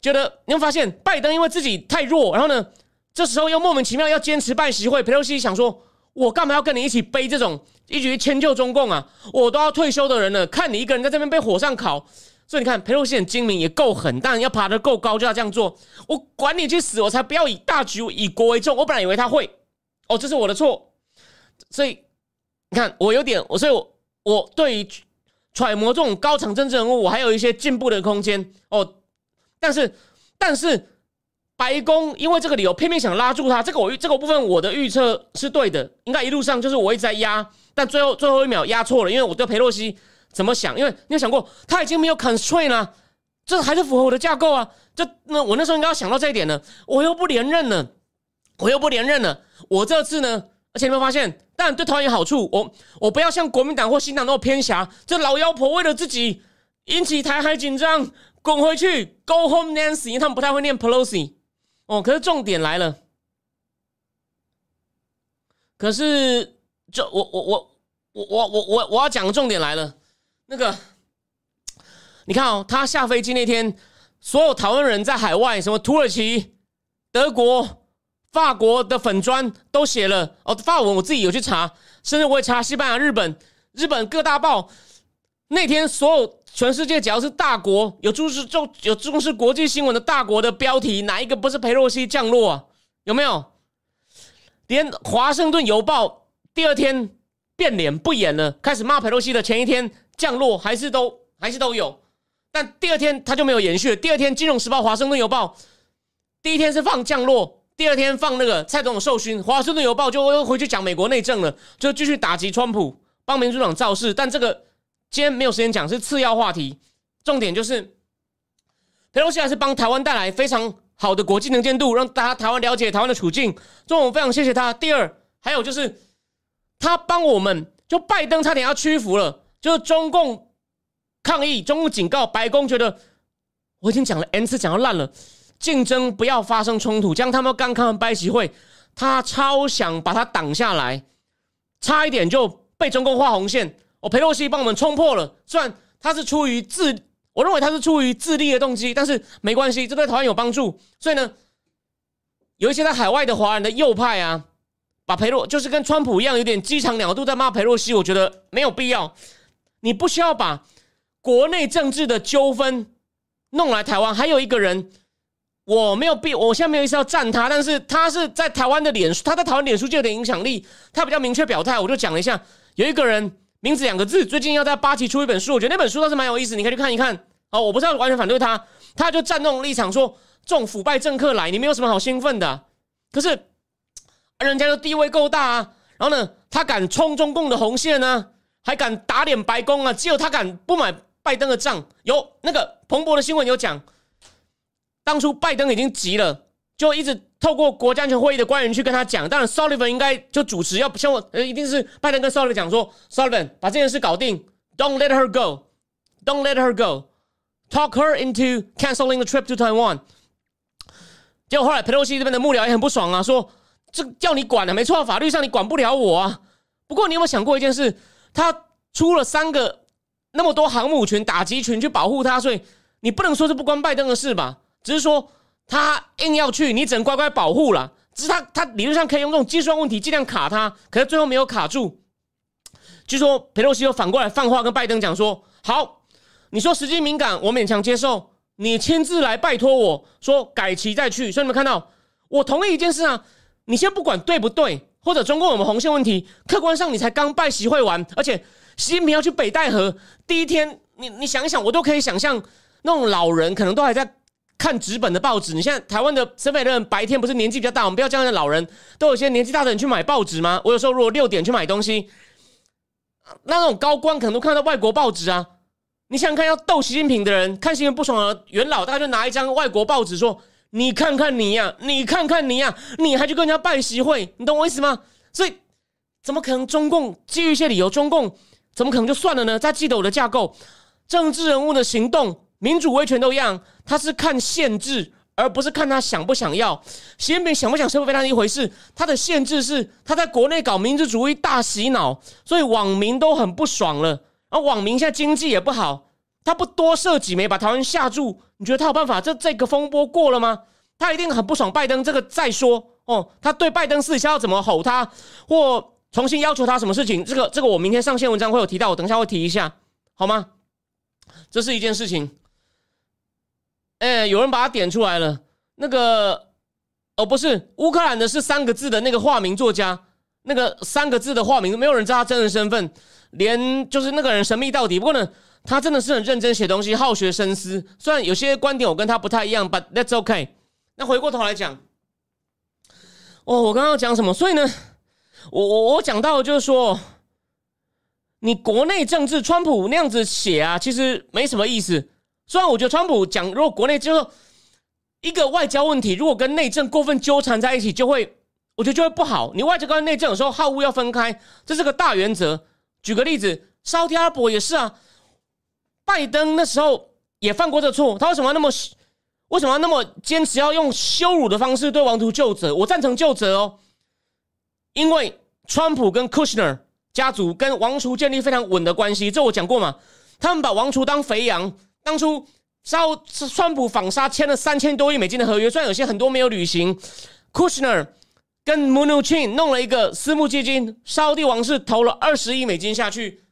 觉得你会发现，拜登因为自己太弱，然后呢这时候又莫名其妙要坚持办席会。佩洛西想说。我干嘛要跟你一起背这种一局迁就中共啊？我都要退休的人了，看你一个人在这边被火上烤，所以你看裴洛西很精明，也够狠，当然要爬得够高就要这样做。我管你去死，我才不要以大局以国为重。我本来以为他会，哦，这是我的错。所以你看，我有点，我所以我我对于揣摩这种高层政治人物，我还有一些进步的空间哦。但是，但是白宫因为这个理由偏偏想拉住他，这个我这个部分我的预测是对的，应该一路上就是我一直在压，但最后最后一秒压错了，因为我对佩洛西怎么想？因为你有想过他已经没有 constraint 了，这还是符合我的架构啊。这那我那时候应该要想到这一点呢，我又不连任了，我又不连任了，我这次呢？而且你会发现，但对台湾有好处。我我不要像国民党或新党那么偏狭。这老妖婆为了自己引起台海紧张，滚回去，Go home Nancy，因为他们不太会念 Pelosi。哦，可是重点来了，可是就我我我我我我我我要讲的重点来了。那个，你看哦，他下飞机那天，所有台湾人在海外，什么土耳其、德国。法国的粉砖都写了哦，法文我自己有去查，甚至我也查西班牙、日本、日本各大报。那天所有全世界只要是大国有重视重有重视国际新闻的大国的标题，哪一个不是佩洛西降落啊？有没有？连华盛顿邮报第二天变脸不演了，开始骂佩洛西的前一天降落还是都还是都有，但第二天他就没有延续了。第二天金融时报、华盛顿邮报第一天是放降落。第二天放那个蔡总统受勋，《华盛顿邮报》就又回去讲美国内政了，就继续打击川普，帮民主党造势。但这个今天没有时间讲，是次要话题。重点就是佩洛西还是帮台湾带来非常好的国际能见度，让大家台湾了解台湾的处境。这我非常谢谢他。第二，还有就是他帮我们，就拜登差点要屈服了，就是中共抗议，中共警告白宫，觉得我已经讲了 n 次，讲到烂了。竞争不要发生冲突，将他们刚开完拜习会，他超想把他挡下来，差一点就被中共画红线。我佩洛西帮我们冲破了，虽然他是出于自，我认为他是出于自利的动机，但是没关系，这对台湾有帮助。所以呢，有一些在海外的华人的右派啊，把佩洛就是跟川普一样，有点鸡肠鸟肚在骂佩洛西，我觉得没有必要。你不需要把国内政治的纠纷弄来台湾。还有一个人。我没有必，我现在没有意思要赞他，但是他是在台湾的脸书，他在台湾脸书就有点影响力，他比较明确表态，我就讲了一下。有一个人名字两个字，最近要在八旗出一本书，我觉得那本书倒是蛮有意思，你可以去看一看。哦，我不是要完全反对他，他就站那种立场说，这种腐败政客来，你没有什么好兴奋的。可是人家的地位够大啊，然后呢，他敢冲中共的红线呢，还敢打脸白宫啊，只有他敢不买拜登的账。有那个彭博的新闻有讲。当初拜登已经急了，就一直透过国家安全会议的官员去跟他讲。当然，Sullivan 应该就主持，要像我，呃，一定是拜登跟 Sullivan 讲说：“Sullivan 把这件事搞定，Don't let her go, Don't let her go, talk her into canceling the trip to Taiwan。”结果后来佩洛西这边的幕僚也很不爽啊，说：“这叫你管了，没错，法律上你管不了我啊。”不过你有没有想过一件事？他出了三个那么多航母群、打击群去保护他，所以你不能说是不关拜登的事吧？只是说他硬要去，你只能乖乖保护了。只是他他理论上可以用这种计算问题尽量卡他，可是最后没有卡住。据说佩洛西又反过来放话跟拜登讲说：“好，你说时机敏感，我勉强接受。你亲自来拜托我说改期再去。”所以你们看到，我同意一件事啊，你先不管对不对，或者中共有没有红线问题，客观上你才刚拜习会完，而且习近平要去北戴河第一天，你你想一想，我都可以想象那种老人可能都还在。看纸本的报纸，你现在台湾的身北的人白天不是年纪比较大，我们不要这样的老人，都有些年纪大的人去买报纸吗？我有时候如果六点去买东西，那种高官可能都看到外国报纸啊。你想看，要斗习近平的人看新闻不爽的元老，大概就拿一张外国报纸说：“你看看你呀，你看看你呀，你还去跟人家办席会，你懂我意思吗？”所以怎么可能中共基于一些理由，中共怎么可能就算了呢？再记得我的架构，政治人物的行动。民主威权都一样，他是看限制，而不是看他想不想要。习近平想不想社会非常一回事，他的限制是他在国内搞民族主义大洗脑，所以网民都很不爽了。而网民现在经济也不好，他不多设几枚把台湾吓住，你觉得他有办法？这这个风波过了吗？他一定很不爽拜登。这个再说哦，他对拜登私底下要怎么吼他，或重新要求他什么事情？这个这个我明天上线文章会有提到，我等一下会提一下，好吗？这是一件事情。哎，有人把它点出来了。那个哦，不是乌克兰的，是三个字的那个化名作家。那个三个字的化名，没有人知道他真实身份，连就是那个人神秘到底。不过呢，他真的是很认真写东西，好学深思。虽然有些观点我跟他不太一样，but that's okay。那回过头来讲，哦，我刚刚讲什么？所以呢，我我我讲到就是说，你国内政治，川普那样子写啊，其实没什么意思。虽然我觉得川普讲，如果国内就是一个外交问题，如果跟内政过分纠缠在一起，就会。我觉得就会不好。你外交跟内政有时候好恶要分开，这是个大原则。举个例子，沙特阿拉伯也是啊。拜登那时候也犯过这错，他为什么那么为什么要那么坚持要用羞辱的方式对王储就责？我赞成就责哦，因为川普跟 Kushner 家族跟王储建立非常稳的关系，这我讲过嘛。他们把王储当肥羊，当初沙川普访沙签了三千多亿美金的合约，虽然有些很多没有履行，Kushner。跟 m u n u c h i n 弄了一个私募基金，沙地王室投了二十亿美金下去，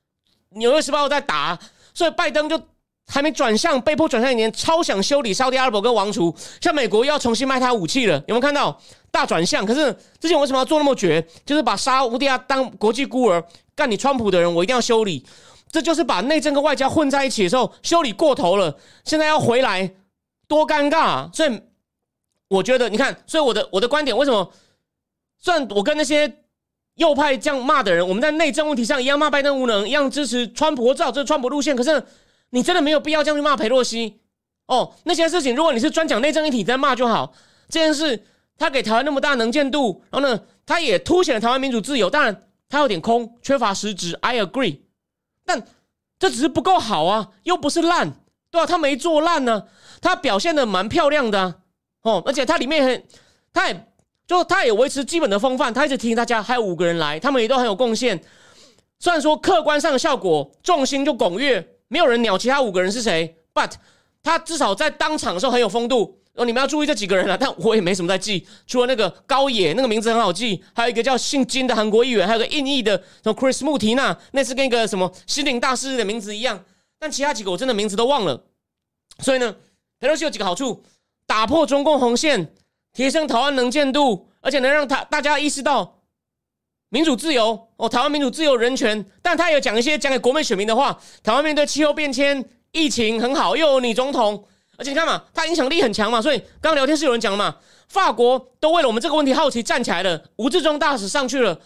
纽约时报在打，所以拜登就还没转向，被迫转向一年，超想修理沙地阿拉伯跟王储，像美国要重新卖他武器了，有没有看到大转向？可是之前为什么要做那么绝？就是把沙乌地亚当国际孤儿，干你川普的人，我一定要修理，这就是把内政跟外交混在一起的时候，修理过头了，现在要回来，多尴尬！所以我觉得，你看，所以我的我的观点为什么？虽然我跟那些右派这样骂的人，我们在内政问题上一样骂拜登无能，一样支持川普，我知道这是川普路线。可是你真的没有必要这样去骂佩洛西哦。那些事情，如果你是专讲内政议题在骂就好。这件事他给台湾那么大能见度，然后呢，他也凸显了台湾民主自由。当然，他有点空，缺乏实质。I agree，但这只是不够好啊，又不是烂，对吧？他没做烂呢，他表现的蛮漂亮的哦，而且他里面很，他也。就他也维持基本的风范，他一直提醒大家还有五个人来，他们也都很有贡献。虽然说客观上的效果重心就拱月，没有人鸟其他五个人是谁，but 他至少在当场的时候很有风度。哦，你们要注意这几个人了，但我也没什么在记，除了那个高野那个名字很好记，还有一个叫姓金的韩国议员，还有个印裔的什么 Chris 穆提娜，那是跟一个什么心灵大师的名字一样，但其他几个我真的名字都忘了。所以呢，佩洛西有几个好处：打破中共红线。提升台湾能见度，而且能让他大家意识到民主自由哦，台湾民主自由人权。但他也讲一些讲给国内选民的话。台湾面对气候变迁、疫情很好，又有你总统，而且你看嘛，他影响力很强嘛。所以刚刚聊天室有人讲嘛，法国都为了我们这个问题好奇站起来了，吴志忠大使上去了。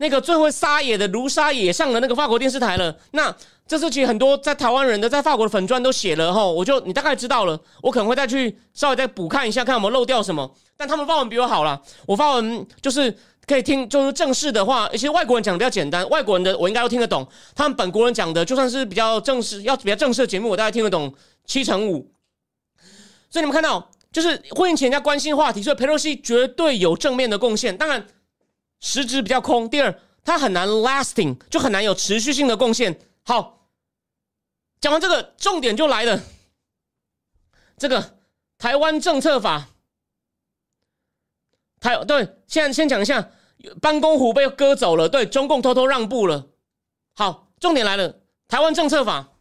那个最会撒野的卢沙也上了那个法国电视台了。那这次其实很多在台湾人的在法国的粉钻都写了哈，我就你大概知道了。我可能会再去稍微再补看一下，看有没有漏掉什么。但他们发文比我好了，我发文就是可以听，就是正式的话，一些外国人讲的比较简单，外国人的我应该都听得懂。他们本国人讲的，就算是比较正式，要比较正式的节目，我大概听得懂七成五。所以你们看到，就是会引起人家关心话题，所以佩洛西绝对有正面的贡献。当然。实质比较空。第二，它很难 lasting，就很难有持续性的贡献。好，讲完这个，重点就来了。这个台湾政策法，台对，现在先讲一下，班公湖被割走了，对，中共偷偷让步了。好，重点来了，台湾政策法，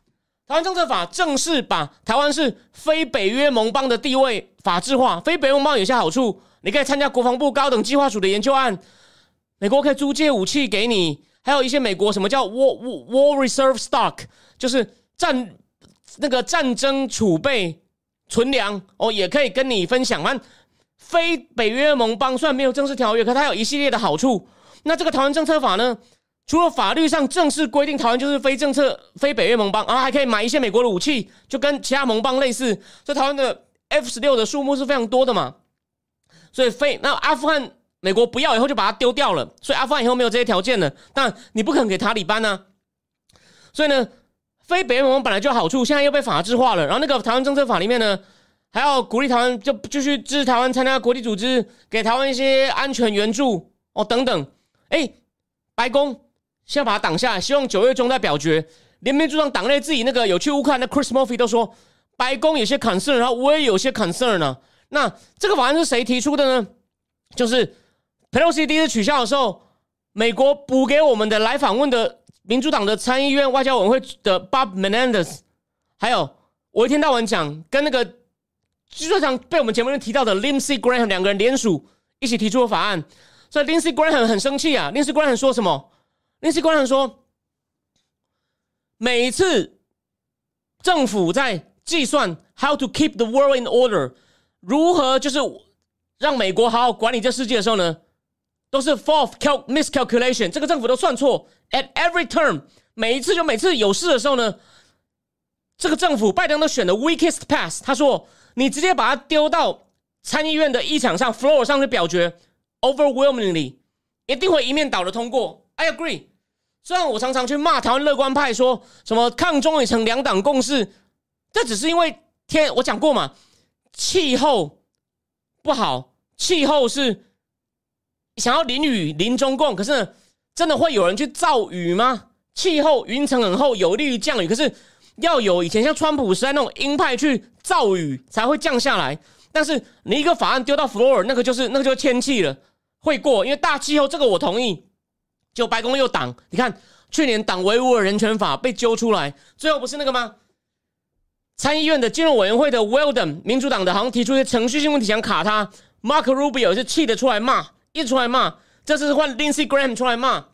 台湾政策法正式把台湾是非北约盟邦的地位法制化。非北约盟邦有些好处，你可以参加国防部高等计划署的研究案。美国可以租借武器给你，还有一些美国什么叫 war war reserve stock，就是战那个战争储备存粮哦，也可以跟你分享。完非北约盟邦虽然没有正式条约，可它有一系列的好处。那这个台湾政策法呢，除了法律上正式规定台湾就是非政策非北约盟邦，然后还可以买一些美国的武器，就跟其他盟邦类似。所以台湾的 F 十六的数目是非常多的嘛。所以非那阿富汗。美国不要以后就把它丢掉了，所以阿富汗以后没有这些条件了。但你不可能给塔利班呢，所以呢，非北约盟邦本来就好处，现在又被法制化了。然后那个台湾政策法里面呢，还要鼓励台湾就继续支持台湾参加国际组织，给台湾一些安全援助哦等等。哎，白宫先把它挡下来，希望九月中再表决。连民主党党内自己那个有去乌克兰的 Chris Murphy 都说，白宫有些 concern，然后我也有些 concern 呢。那这个法案是谁提出的呢？就是。佩洛西第一次取消的时候，美国补给我们的来访问的民主党的参议院外交委员会的 Bob Menendez，还有我一天到晚讲跟那个基本上被我们节目中提到的 Lindsey Graham 两个人联署一起提出的法案，所以 Lindsey Graham 很生气啊。Lindsey Graham 说什么那些官员说，每一次政府在计算 how to keep the world in order，如何就是让美国好好管理这世界的时候呢，都是 f o u r t h cal miscalculation，这个政府都算错。At every term，每一次就每次有事的时候呢，这个政府拜登都选的 weakest pass。他说，你直接把它丢到参议院的议场上 floor 上去表决，overwhelmingly 一定会一面倒的通过。I agree。虽然我常常去骂台湾乐观派，说什么抗中已成两党共识，这只是因为天，我讲过嘛，气候不好，气候是想要淋雨淋中共，可是真的会有人去造雨吗？气候云层很厚，有利于降雨，可是要有以前像川普时代那种鹰派去造雨才会降下来。但是你一个法案丢到 floor，那个就是那个就是天气了，会过，因为大气候这个我同意。就白宫又挡，你看去年挡维吾尔人权法被揪出来，最后不是那个吗？参议院的金融委员会的 Weldon 民主党的好像提出一些程序性问题想卡他，Mark Rubio 是气的出来骂，一出来骂，这次是换 Lindsey Graham 出来骂，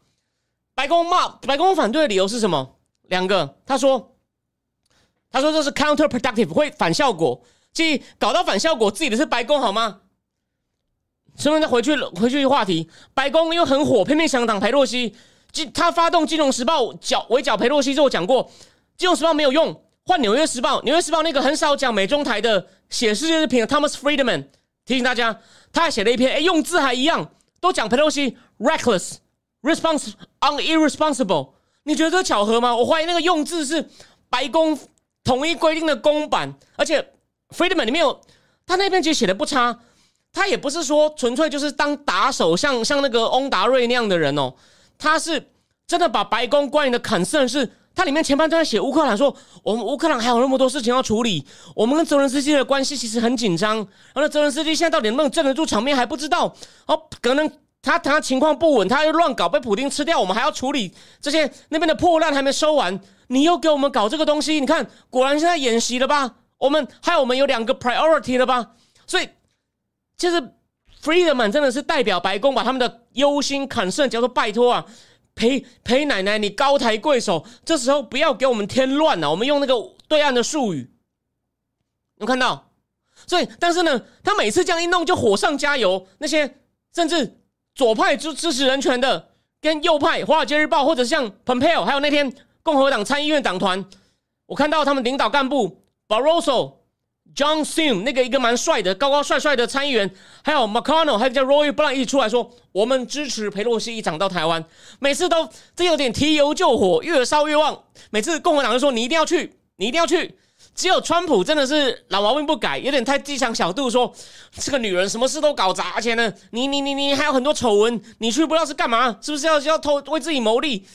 白宫骂白宫反对的理由是什么？两个，他说他说这是 counterproductive 会反效果。即搞到反效果，自己的是白宫好吗？顺便再回去回去一个话题，白宫又很火，偏偏想挡裴洛西。金他发动《金融时报》剿围剿裴洛西之后讲过，《金融时报》没有用，换《纽约时报》。《纽约时报》那个很少讲美中台的写世界视频的 Thomas Friedman 提醒大家，他还写了一篇，哎，用字还一样，都讲裴洛西 reckless response un irresponsible。你觉得这巧合吗？我怀疑那个用字是白宫统一规定的公版，而且。Freedman 里面有他那篇其实写的不差，他也不是说纯粹就是当打手，像像那个翁达瑞那样的人哦，他是真的把白宫关于的坎顺是，他里面前半段写乌克兰说，我们乌克兰还有那么多事情要处理，我们跟泽连斯基的关系其实很紧张，然后泽连斯基现在到底能不能镇得住场面还不知道，哦，可能他他情况不稳，他又乱搞被普京吃掉，我们还要处理这些那边的破烂还没收完，你又给我们搞这个东西，你看果然现在演习了吧？我们害我们有两个 priority 了吧？所以其实 Freedom 真的是代表白宫把他们的忧心 concern 叫做拜托啊，陪陪奶奶，你高抬贵手，这时候不要给我们添乱了。我们用那个对岸的术语，有看到？所以，但是呢，他每次这样一弄就火上加油。那些甚至左派支支持人权的，跟右派《华尔街日报》或者像 Pompeo，还有那天共和党参议院党团，我看到他们领导干部。Barroso、John Sim 那个一个蛮帅的、高高帅帅的参议员，还有 McConnell，还有叫 Roy Blunt 一起出来说，我们支持佩洛西一长到台湾。每次都这有点提油救火，越烧越旺。每次共和党就说你一定要去，你一定要去。只有川普真的是老毛病不改，有点太机强小度，说这个女人什么事都搞砸，而且呢，你你你你还有很多丑闻，你去不知道是干嘛，是不是要要偷为自己谋利？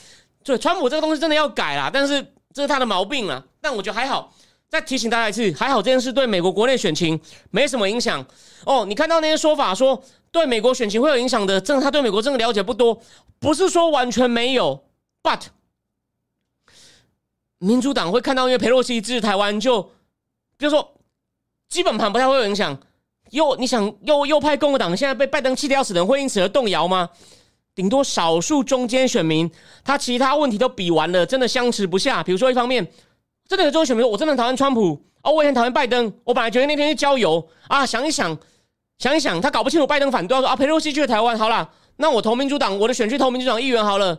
对，川普这个东西真的要改啦，但是这是他的毛病了。但我觉得还好。再提醒大家一次，还好这件事对美国国内选情没什么影响哦。你看到那些说法说对美国选情会有影响的，正他对美国真的了解不多，不是说完全没有。But 民主党会看到因为佩洛西支持台湾，就比如说基本盘不太会有影响。又你想右右派共和党现在被拜登气得要死，人会因此而动摇吗？顶多少数中间选民，他其他问题都比完了，真的相持不下。比如说一方面。真的有这种选民：“我真的讨厌川普，哦，我也很讨厌拜登。我本来觉得那天去郊游啊，想一想，想一想，他搞不清楚拜登反对，说啊，佩洛西去了台湾，好了，那我投民主党，我的选区投民主党议员好了。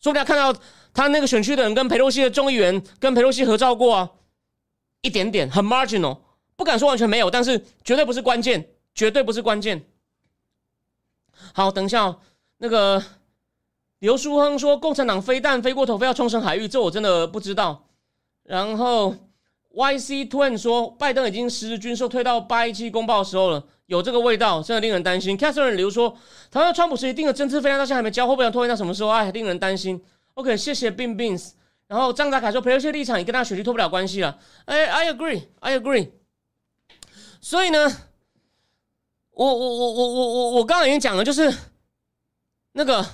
说不定看到他那个选区的人跟佩洛西的众议员跟佩洛西合照过啊，一点点，很 marginal，不敢说完全没有，但是绝对不是关键，绝对不是关键。好，等一下，那个刘书亨说，共产党飞弹飞过头，非要冲绳海域，这我真的不知道。”然后，Y C Twin 说，拜登已经实施军售退到八一七公报的时候了，有这个味道，真的令人担心。Catherine 刘说，台湾川普是一定的政治飞弹，到现在还没交，会不会拖延到什么时候？哎，令人担心。OK，谢谢 Bin Bins。然后张达凯说，培洛西立场也跟他选区脱不了关系了。哎，I agree，I agree。所以呢，我我我我我我我刚刚已经讲了，就是那个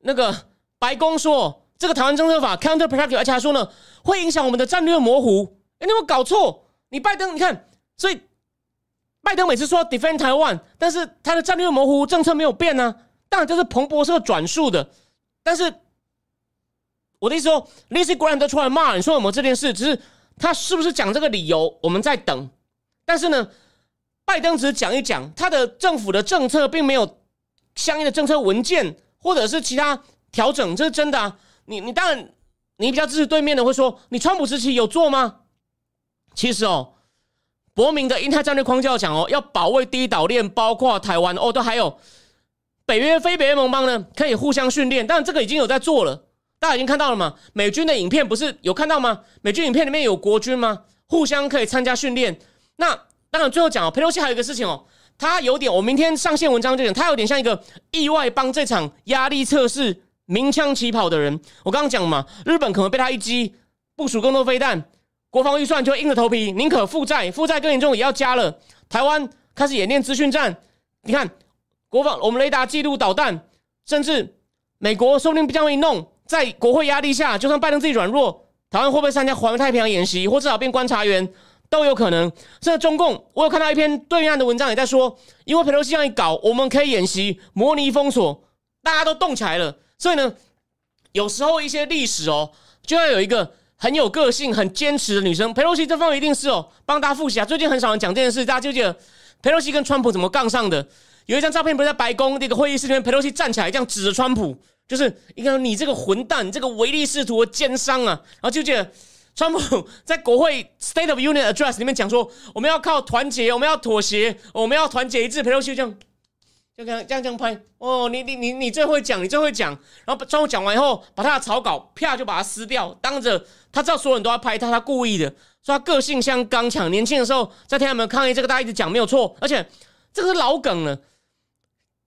那个白宫说。这个台湾政策法 counterproductive，而且还说呢，会影响我们的战略模糊。哎，你有没有搞错？你拜登，你看，所以拜登每次说 defend Taiwan，但是他的战略模糊，政策没有变呢。当然这是彭博社转述的，但是我的意思说，Lizzie Grant 都出来骂你说有没有这件事，只是他是不是讲这个理由，我们在等。但是呢，拜登只是讲一讲，他的政府的政策并没有相应的政策文件或者是其他调整，这是真的啊。你你当然你比较支持对面的会说，你川普时期有做吗？其实哦。伯明的印太战略框架讲哦，要保卫第一岛链，包括台湾哦，都还有北约、非北约盟邦呢，可以互相训练。但这个已经有在做了，大家已经看到了吗？美军的影片不是有看到吗？美军影片里面有国军吗？互相可以参加训练。那当然，最后讲哦，佩洛西还有一个事情哦，他有点，我明天上线文章就讲，他有点像一个意外帮这场压力测试鸣枪起跑的人。我刚刚讲嘛，日本可能被他一击部署更多飞弹。国防预算就硬着头皮，宁可负债，负债更严重也要加了。台湾开始演练资讯战，你看国防，我们雷达记录导弹，甚至美国说不定将会弄，在国会压力下，就算拜登自己软弱，台湾会不会参加环太平洋演习，或至少变观察员都有可能。甚至中共，我有看到一篇对岸的文章也在说，因为佩洛西这样一搞，我们可以演习模拟封锁，大家都动起来了。所以呢，有时候一些历史哦，就要有一个。很有个性、很坚持的女生，佩洛西这方面一定是哦。帮大家复习啊，最近很少人讲这件事，大家就记得佩洛西跟川普怎么杠上的。有一张照片不是在白宫那个会议室里面，佩洛西站起来这样指着川普，就是一个你这个混蛋，你这个唯利是图的奸商啊！然后就记得川普在国会 State of Union Address 里面讲说，我们要靠团结，我们要妥协，我们要团结一致。佩洛西这样。就这样这样这样拍哦，你你你你最会讲，你最会讲，然后最后讲完以后，把他的草稿啪就把它撕掉，当着他知道所有人都要拍他，他故意的，说他个性像刚强，年轻的时候在天安门抗议，这个大家一直讲没有错，而且这个是老梗了。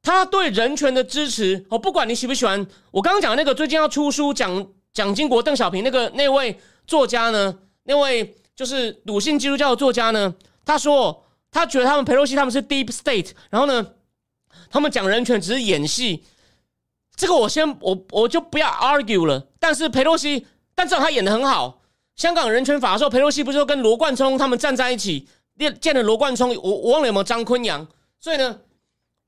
他对人权的支持哦，不管你喜不喜欢，我刚刚讲那个最近要出书讲蒋经国、邓小平那个那位作家呢，那位就是鲁迅基督教的作家呢，他说他觉得他们佩洛西他们是 deep state，然后呢。他们讲人权只是演戏，这个我先我我就不要 argue 了。但是佩洛西，但至少他演的很好。香港人权法的时候，佩洛西不是说跟罗冠聪他们站在一起，见见了罗冠聪，我我忘了有没有张坤阳。所以呢，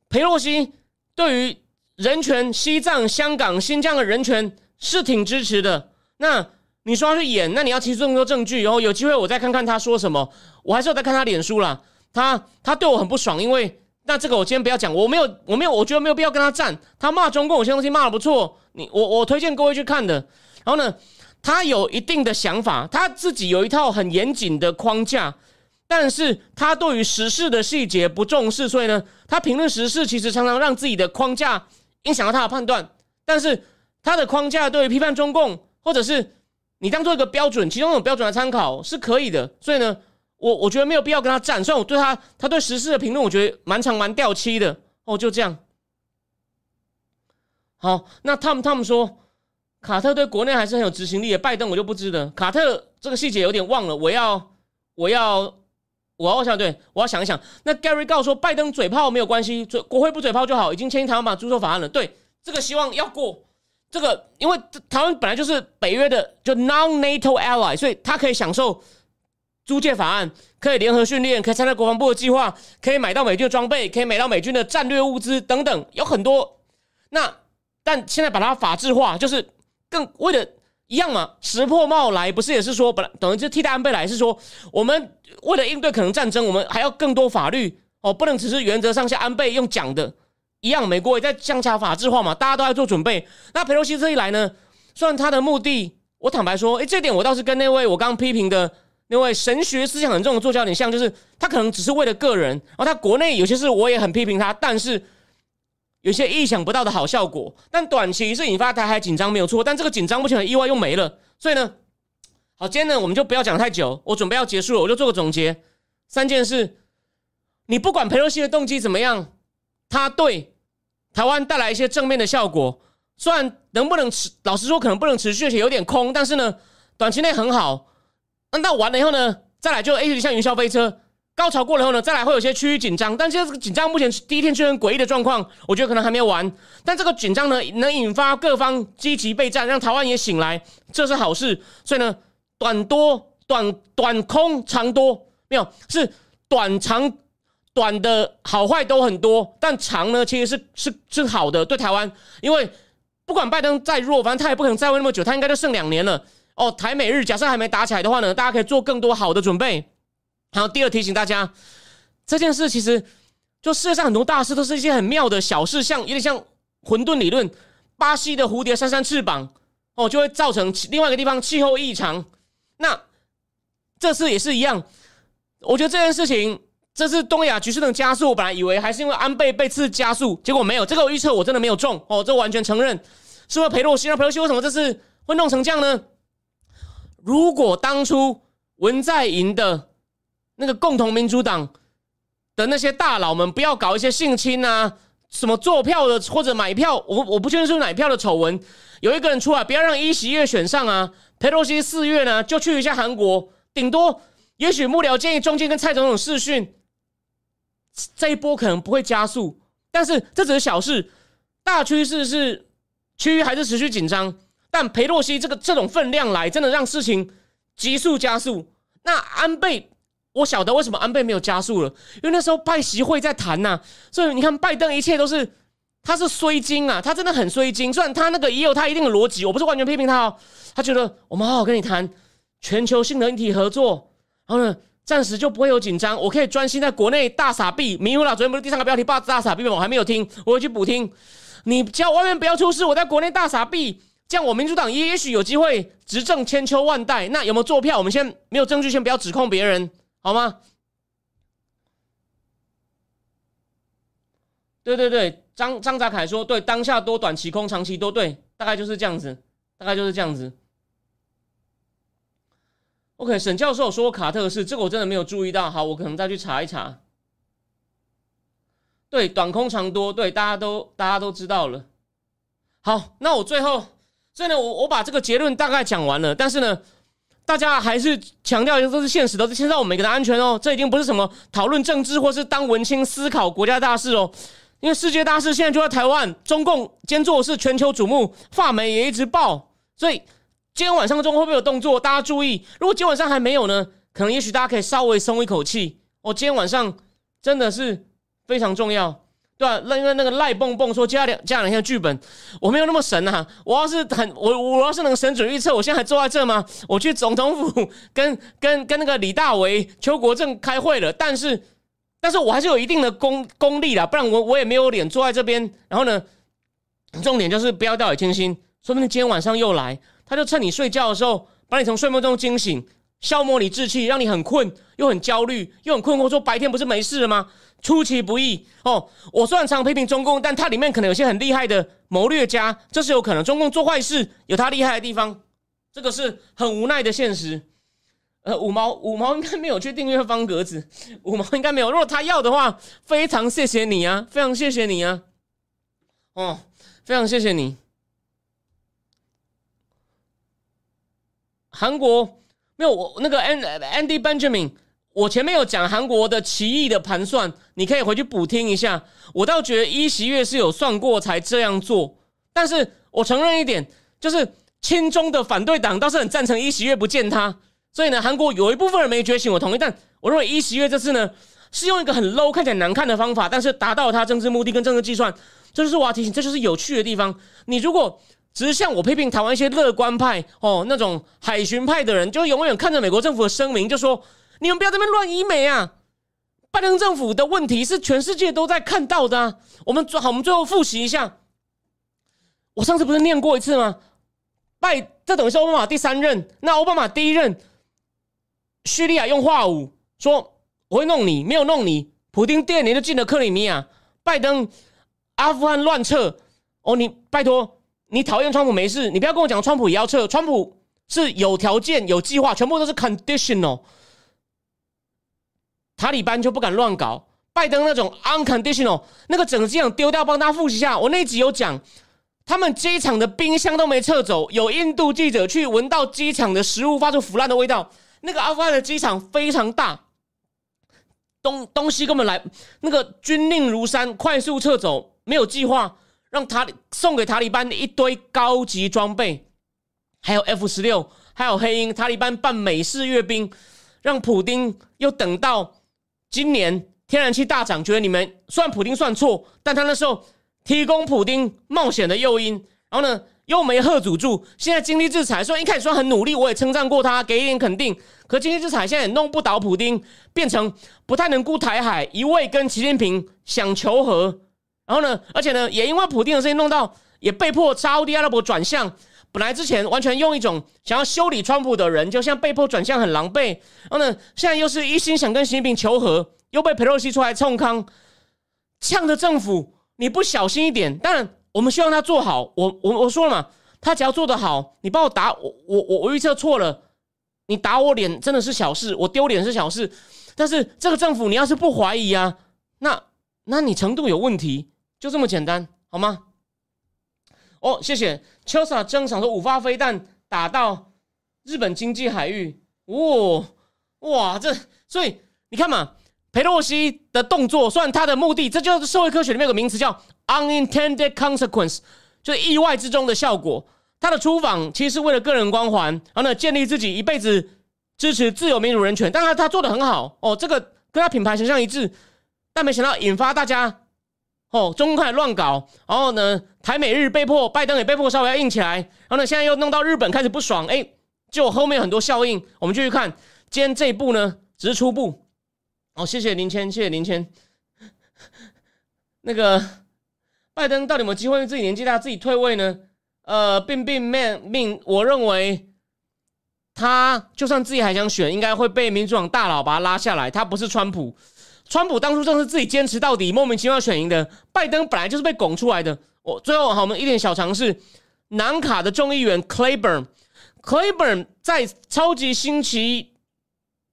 佩洛西对于人权，西藏、香港、新疆的人权是挺支持的。那你说他去演，那你要提出这么多证据，然后有机会我再看看他说什么。我还是要再看他脸书啦。他他对我很不爽，因为。那这个我今天不要讲，我没有，我没有，我觉得没有必要跟他战。他骂中共有些东西骂的不错，你我我推荐各位去看的。然后呢，他有一定的想法，他自己有一套很严谨的框架，但是他对于时事的细节不重视，所以呢，他评论时事其实常常让自己的框架影响到他的判断。但是他的框架对于批判中共，或者是你当做一个标准，其中一种标准来参考是可以的。所以呢。我我觉得没有必要跟他战，虽然我对他他对时事的评论，我觉得蛮长蛮掉漆的哦，就这样。好，那他们他们说卡特对国内还是很有执行力的，拜登我就不知了。卡特这个细节有点忘了，我要我要我要想对，我要想一想。那 Gary 告说拜登嘴炮没有关系，嘴国会不嘴炮就好，已经签台湾法租售法案了。对，这个希望要过这个，因为台湾本来就是北约的就 non-NATO ally，所以他可以享受。租借法案可以联合训练，可以参加国防部的计划，可以买到美军的装备，可以买到美军的战略物资等等，有很多。那但现在把它法制化，就是更为了一样嘛？石破茂来不是也是说，本来等于就替代安倍来，是说我们为了应对可能战争，我们还要更多法律哦，不能只是原则上像安倍用讲的一样。美国也在降加法制化嘛，大家都在做准备。那佩洛西这一来呢，虽然他的目的，我坦白说，诶，这点我倒是跟那位我刚刚批评的。因为神学思想很重的作家有点像，就是他可能只是为了个人，然后他国内有些事我也很批评他，但是有些意想不到的好效果。但短期是引发台海紧张没有错，但这个紧张目前很意外又没了。所以呢，好，今天呢我们就不要讲太久，我准备要结束了，我就做个总结。三件事，你不管裴洛西的动机怎么样，他对台湾带来一些正面的效果，虽然能不能持，老实说可能不能持续，而且有点空，但是呢，短期内很好。那完了以后呢？再来就 A 像云霄飞车，高潮过了以后呢，再来会有些区域紧张。但这个紧张目前是第一天出现诡异的状况，我觉得可能还没有完。但这个紧张呢，能引发各方积极备战，让台湾也醒来，这是好事。所以呢，短多短短空长多没有是短长短的好坏都很多，但长呢其实是是是好的，对台湾，因为不管拜登再弱，反正他也不可能在位那么久，他应该就剩两年了。哦，台美日假设还没打起来的话呢，大家可以做更多好的准备。好，第二提醒大家，这件事其实就世界上很多大事都是一些很妙的小事，像有点像混沌理论，巴西的蝴蝶扇扇翅膀，哦，就会造成另外一个地方气候异常。那这次也是一样，我觉得这件事情。这是东亚局势的加速，我本来以为还是因为安倍被刺加速，结果没有。这个预测我真的没有中哦，这完全承认。是不是裴洛西？那裴洛西为什么这次会弄成这样呢？如果当初文在寅的那个共同民主党的那些大佬们不要搞一些性侵啊、什么做票的或者买票，我我不确定是买票的丑闻，有一个人出来，不要让一席月选上啊。裴洛西四月呢就去一下韩国，顶多也许幕僚建议中间跟蔡总统视讯。这一波可能不会加速，但是这只是小事，大趋势是区域还是持续紧张。但裴洛西这个这种分量来，真的让事情急速加速。那安倍，我晓得为什么安倍没有加速了，因为那时候拜习会在谈呐。所以你看，拜登一切都是他是衰精啊，他真的很衰精。虽然他那个也有他一定的逻辑，我不是完全批评他哦。他觉得我们好好跟你谈全球性的一体合作，然后呢？暂时就不会有紧张，我可以专心在国内大傻逼。迷糊了，昨天不是第三个标题，霸大傻逼吗？我还没有听，我会去补听。你叫外面不要出事，我在国内大傻逼，这样我民主党也也许有机会执政千秋万代。那有没有做票？我们先没有证据，先不要指控别人，好吗？对对对，张张泽凯说对，当下多短期空，长期多对，大概就是这样子，大概就是这样子。OK，沈教授说卡特是这个，我真的没有注意到。好，我可能再去查一查。对，短空长多，对，大家都大家都知道了。好，那我最后，所以呢，我我把这个结论大概讲完了。但是呢，大家还是强调一个，这是现实的，现在我们每个人安全哦。这已经不是什么讨论政治或是当文青思考国家大事哦。因为世界大事现在就在台湾，中共兼做是全球瞩目，发媒也一直报，所以。今天晚上中会不会有动作？大家注意，如果今天晚上还没有呢，可能也许大家可以稍微松一口气。哦，今天晚上真的是非常重要，对吧？那因为那个赖蹦蹦说加两加两天剧本，我没有那么神啊。我要是很我我要是能神准预测，我现在还坐在这吗？我去总统府 跟跟跟那个李大为、邱国正开会了，但是但是我还是有一定的功功力的，不然我我也没有脸坐在这边。然后呢，重点就是不要掉以轻心，说不定今天晚上又来。他就趁你睡觉的时候，把你从睡梦中惊醒，消磨你志气，让你很困，又很焦虑，又很困惑，说白天不是没事了吗？出其不意哦！我虽然常批评中共，但它里面可能有些很厉害的谋略家，这是有可能。中共做坏事有他厉害的地方，这个是很无奈的现实。呃，五毛五毛应该没有去订阅方格子，五毛应该没有。如果他要的话，非常谢谢你啊，非常谢谢你啊，哦，非常谢谢你。韩国没有我那个 Andy Benjamin，我前面有讲韩国的奇异的盘算，你可以回去补听一下。我倒觉得一席月是有算过才这样做，但是我承认一点，就是亲中的反对党倒是很赞成一席月不见他。所以呢，韩国有一部分人没觉醒，我同意。但我认为一席月这次呢，是用一个很 low、看起来难看的方法，但是达到他政治目的跟政治计算。这就是我要提醒，这就是有趣的地方。你如果只是像我批评台湾一些乐观派哦，那种海巡派的人，就永远看着美国政府的声明，就说你们不要这边乱医美啊！拜登政府的问题是全世界都在看到的。啊我们最好，我们最后复习一下。我上次不是念过一次吗？拜，这等于是奥巴马第三任。那奥巴马第一任，叙利亚用化武说我会弄你，没有弄你。普京第二年就进了克里米亚。拜登，阿富汗乱撤哦，你拜托。你讨厌川普没事，你不要跟我讲川普也要撤。川普是有条件、有计划，全部都是 conditional。塔利班就不敢乱搞。拜登那种 unconditional，那个整个机场丢掉，帮大家复习下。我那集有讲，他们机场的冰箱都没撤走，有印度记者去闻到机场的食物发出腐烂的味道。那个阿富汗的机场非常大，东东西根本来，那个军令如山，快速撤走，没有计划。让塔送给塔利班一堆高级装备，还有 F 十六，还有黑鹰。塔利班办美式阅兵，让普丁又等到今年天然气大涨，觉得你们算普丁算错，但他那时候提供普丁冒险的诱因，然后呢又没喝阻住。现在经济制裁，虽然一开始说很努力，我也称赞过他，给一点肯定。可经济制裁现在也弄不倒普丁，变成不太能顾台海，一味跟习近平想求和。然后呢，而且呢，也因为普丁的事情弄到，也被迫沙地阿拉伯转向。本来之前完全用一种想要修理川普的人，就像被迫转向很狼狈。然后呢，现在又是一心想跟习近平求和，又被佩洛西出来冲康，呛的政府，你不小心一点，当然我们希望他做好。我我我说了嘛，他只要做得好，你帮我打我我我我预测错了，你打我脸真的是小事，我丢脸是小事。但是这个政府，你要是不怀疑啊，那那你程度有问题，就这么简单，好吗？哦，谢谢。秋萨正常说五发飞弹打到日本经济海域，哇哇，这所以你看嘛，佩洛西的动作，算他的目的，这就是社会科学里面有个名词叫 unintended consequence，就是意外之中的效果。他的出访其实是为了个人光环，然后呢，建立自己一辈子支持自由民主人权。但是他做的很好哦，这个跟他品牌形象一致，但没想到引发大家。哦，中共开始乱搞，然后呢，台美日被迫，拜登也被迫稍微要硬起来，然后呢，现在又弄到日本开始不爽，哎，就后面很多效应，我们继续看，今天这一步呢，只是初步。哦，谢谢林谦，谢谢林谦。那个拜登到底有没有机会？自己年纪大，自己退位呢？呃，并并命命，我认为他就算自己还想选，应该会被民主党大佬把他拉下来。他不是川普。川普当初正是自己坚持到底，莫名其妙选赢的。拜登本来就是被拱出来的。我最后好，我们一点小尝试。南卡的众议员 Clayburn，Clayburn 在超级星期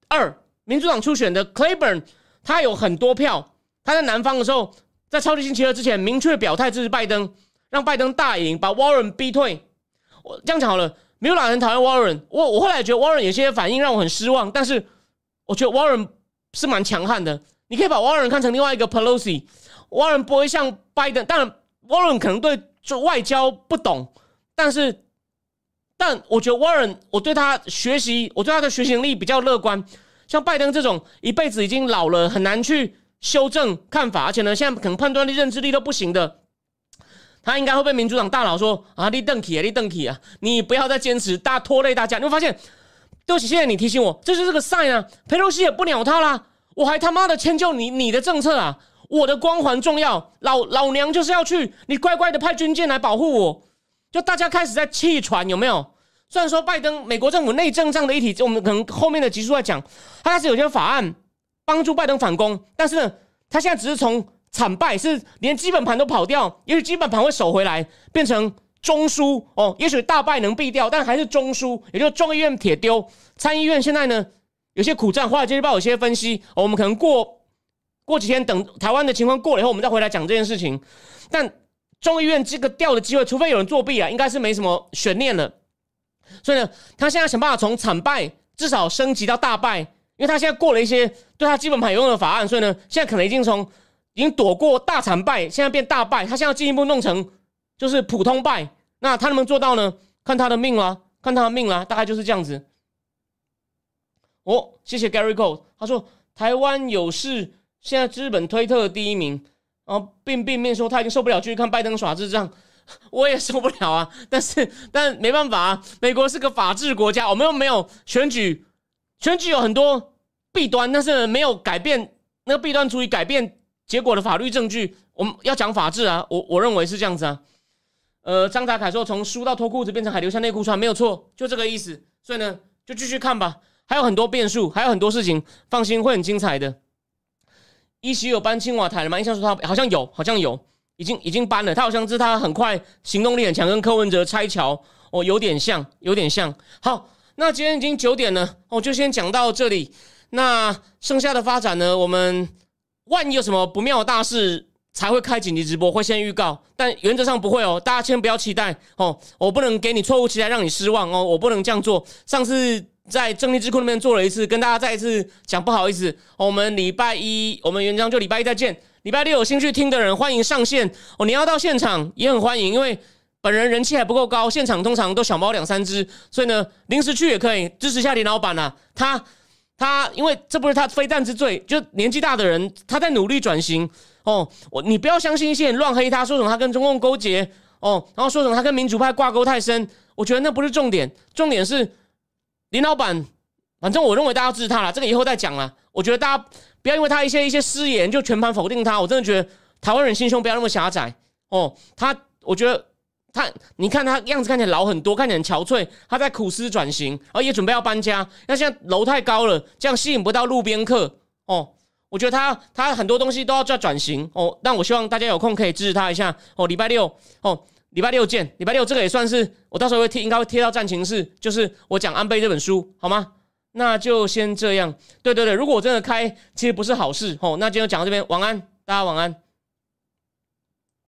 二民主党初选的 Clayburn，他有很多票。他在南方的时候，在超级星期二之前明确表态支持拜登，让拜登大赢，把 Warren 逼退。我这样讲好了，没有哪人讨厌 Warren。我我后来觉得 Warren 有些反应让我很失望，但是我觉得 Warren 是蛮强悍的。你可以把 Warren 看成另外一个 Pelosi，Warren 不会像拜登，当然 Warren 可能对做外交不懂，但是，但我觉得 Warren 我对他学习，我对他的学习能力比较乐观。像拜登这种一辈子已经老了，很难去修正看法，而且呢，现在可能判断力、认知力都不行的，他应该会被民主党大佬说啊，你邓启啊，你邓启啊，你不要再坚持，大拖累大家。你会发现，对不起，谢谢你提醒我，这就是个 sign 啊，佩洛西也不鸟他啦。我还他妈的迁就你你的政策啊！我的光环重要，老老娘就是要去，你乖乖的派军舰来保护我。就大家开始在气喘，有没有？虽然说拜登美国政府内政上的议题，我们可能后面的集数在讲，他开始有些法案帮助拜登反攻，但是呢，他现在只是从惨败，是连基本盘都跑掉，也许基本盘会守回来，变成中枢哦，也许大败能避掉，但还是中枢，也就是众议院铁丢，参议院现在呢？有些苦战，华尔街日报有些分析，我们可能过过几天，等台湾的情况过了以后，我们再回来讲这件事情。但众议院这个调的机会，除非有人作弊啊，应该是没什么悬念了。所以呢，他现在想办法从惨败至少升级到大败，因为他现在过了一些对他基本盘有用的法案，所以呢，现在可能已经从已经躲过大惨败，现在变大败。他现在进一步弄成就是普通败，那他能不能做到呢？看他的命啦，看他的命啦，大概就是这样子。哦，谢谢 Gary Cole。他说台湾有事，现在日本推特第一名，然后并并面说他已经受不了继续看拜登耍智障，我也受不了啊。但是但没办法啊，美国是个法治国家，我们又没有选举，选举有很多弊端，但是没有改变那个弊端足以改变结果的法律证据。我们要讲法治啊，我我认为是这样子啊。呃，张达凯说从输到脱裤子变成海流向内裤穿，没有错，就这个意思。所以呢，就继续看吧。还有很多变数，还有很多事情，放心会很精彩的。一席有搬青瓦台了吗？印象说他好像有，好像有，已经已经搬了。他好像是他很快，行动力很强，跟柯文哲拆桥哦，有点像，有点像。好，那今天已经九点了，我就先讲到这里。那剩下的发展呢？我们万一有什么不妙的大事，才会开紧急直播，会先预告。但原则上不会哦，大家千万不要期待哦。我不能给你错误期待，让你失望哦。我不能这样做。上次。在正立智库那边做了一次，跟大家再一次讲不好意思。我们礼拜一，我们原章就礼拜一再见。礼拜六有兴趣听的人欢迎上线哦。你要到现场也很欢迎，因为本人人气还不够高，现场通常都小猫两三只，所以呢临时去也可以支持一下林老板呐。他他因为这不是他非战之罪，就年纪大的人他在努力转型哦。我你不要相信一些人乱黑他，说什么他跟中共勾结哦，然后说什么他跟民主派挂钩太深。我觉得那不是重点，重点是林老板。反正我认为大家支持他了，这个以后再讲了。我觉得大家不要因为他一些一些失言就全盘否定他。我真的觉得台湾人心胸不要那么狭窄哦。他我觉得他，你看他样子看起来老很多，看起来很憔悴。他在苦思转型，而也准备要搬家。那现在楼太高了，这样吸引不到路边客哦。我觉得他他很多东西都要在转型哦。但我希望大家有空可以支持他一下哦。礼拜六哦，礼拜六见。礼拜六这个也算是我到时候会贴，应该会贴到战情室，就是我讲安倍这本书，好吗？那就先这样。对对对，如果我真的开，其实不是好事哦。那今天讲到这边，晚安，大家晚安。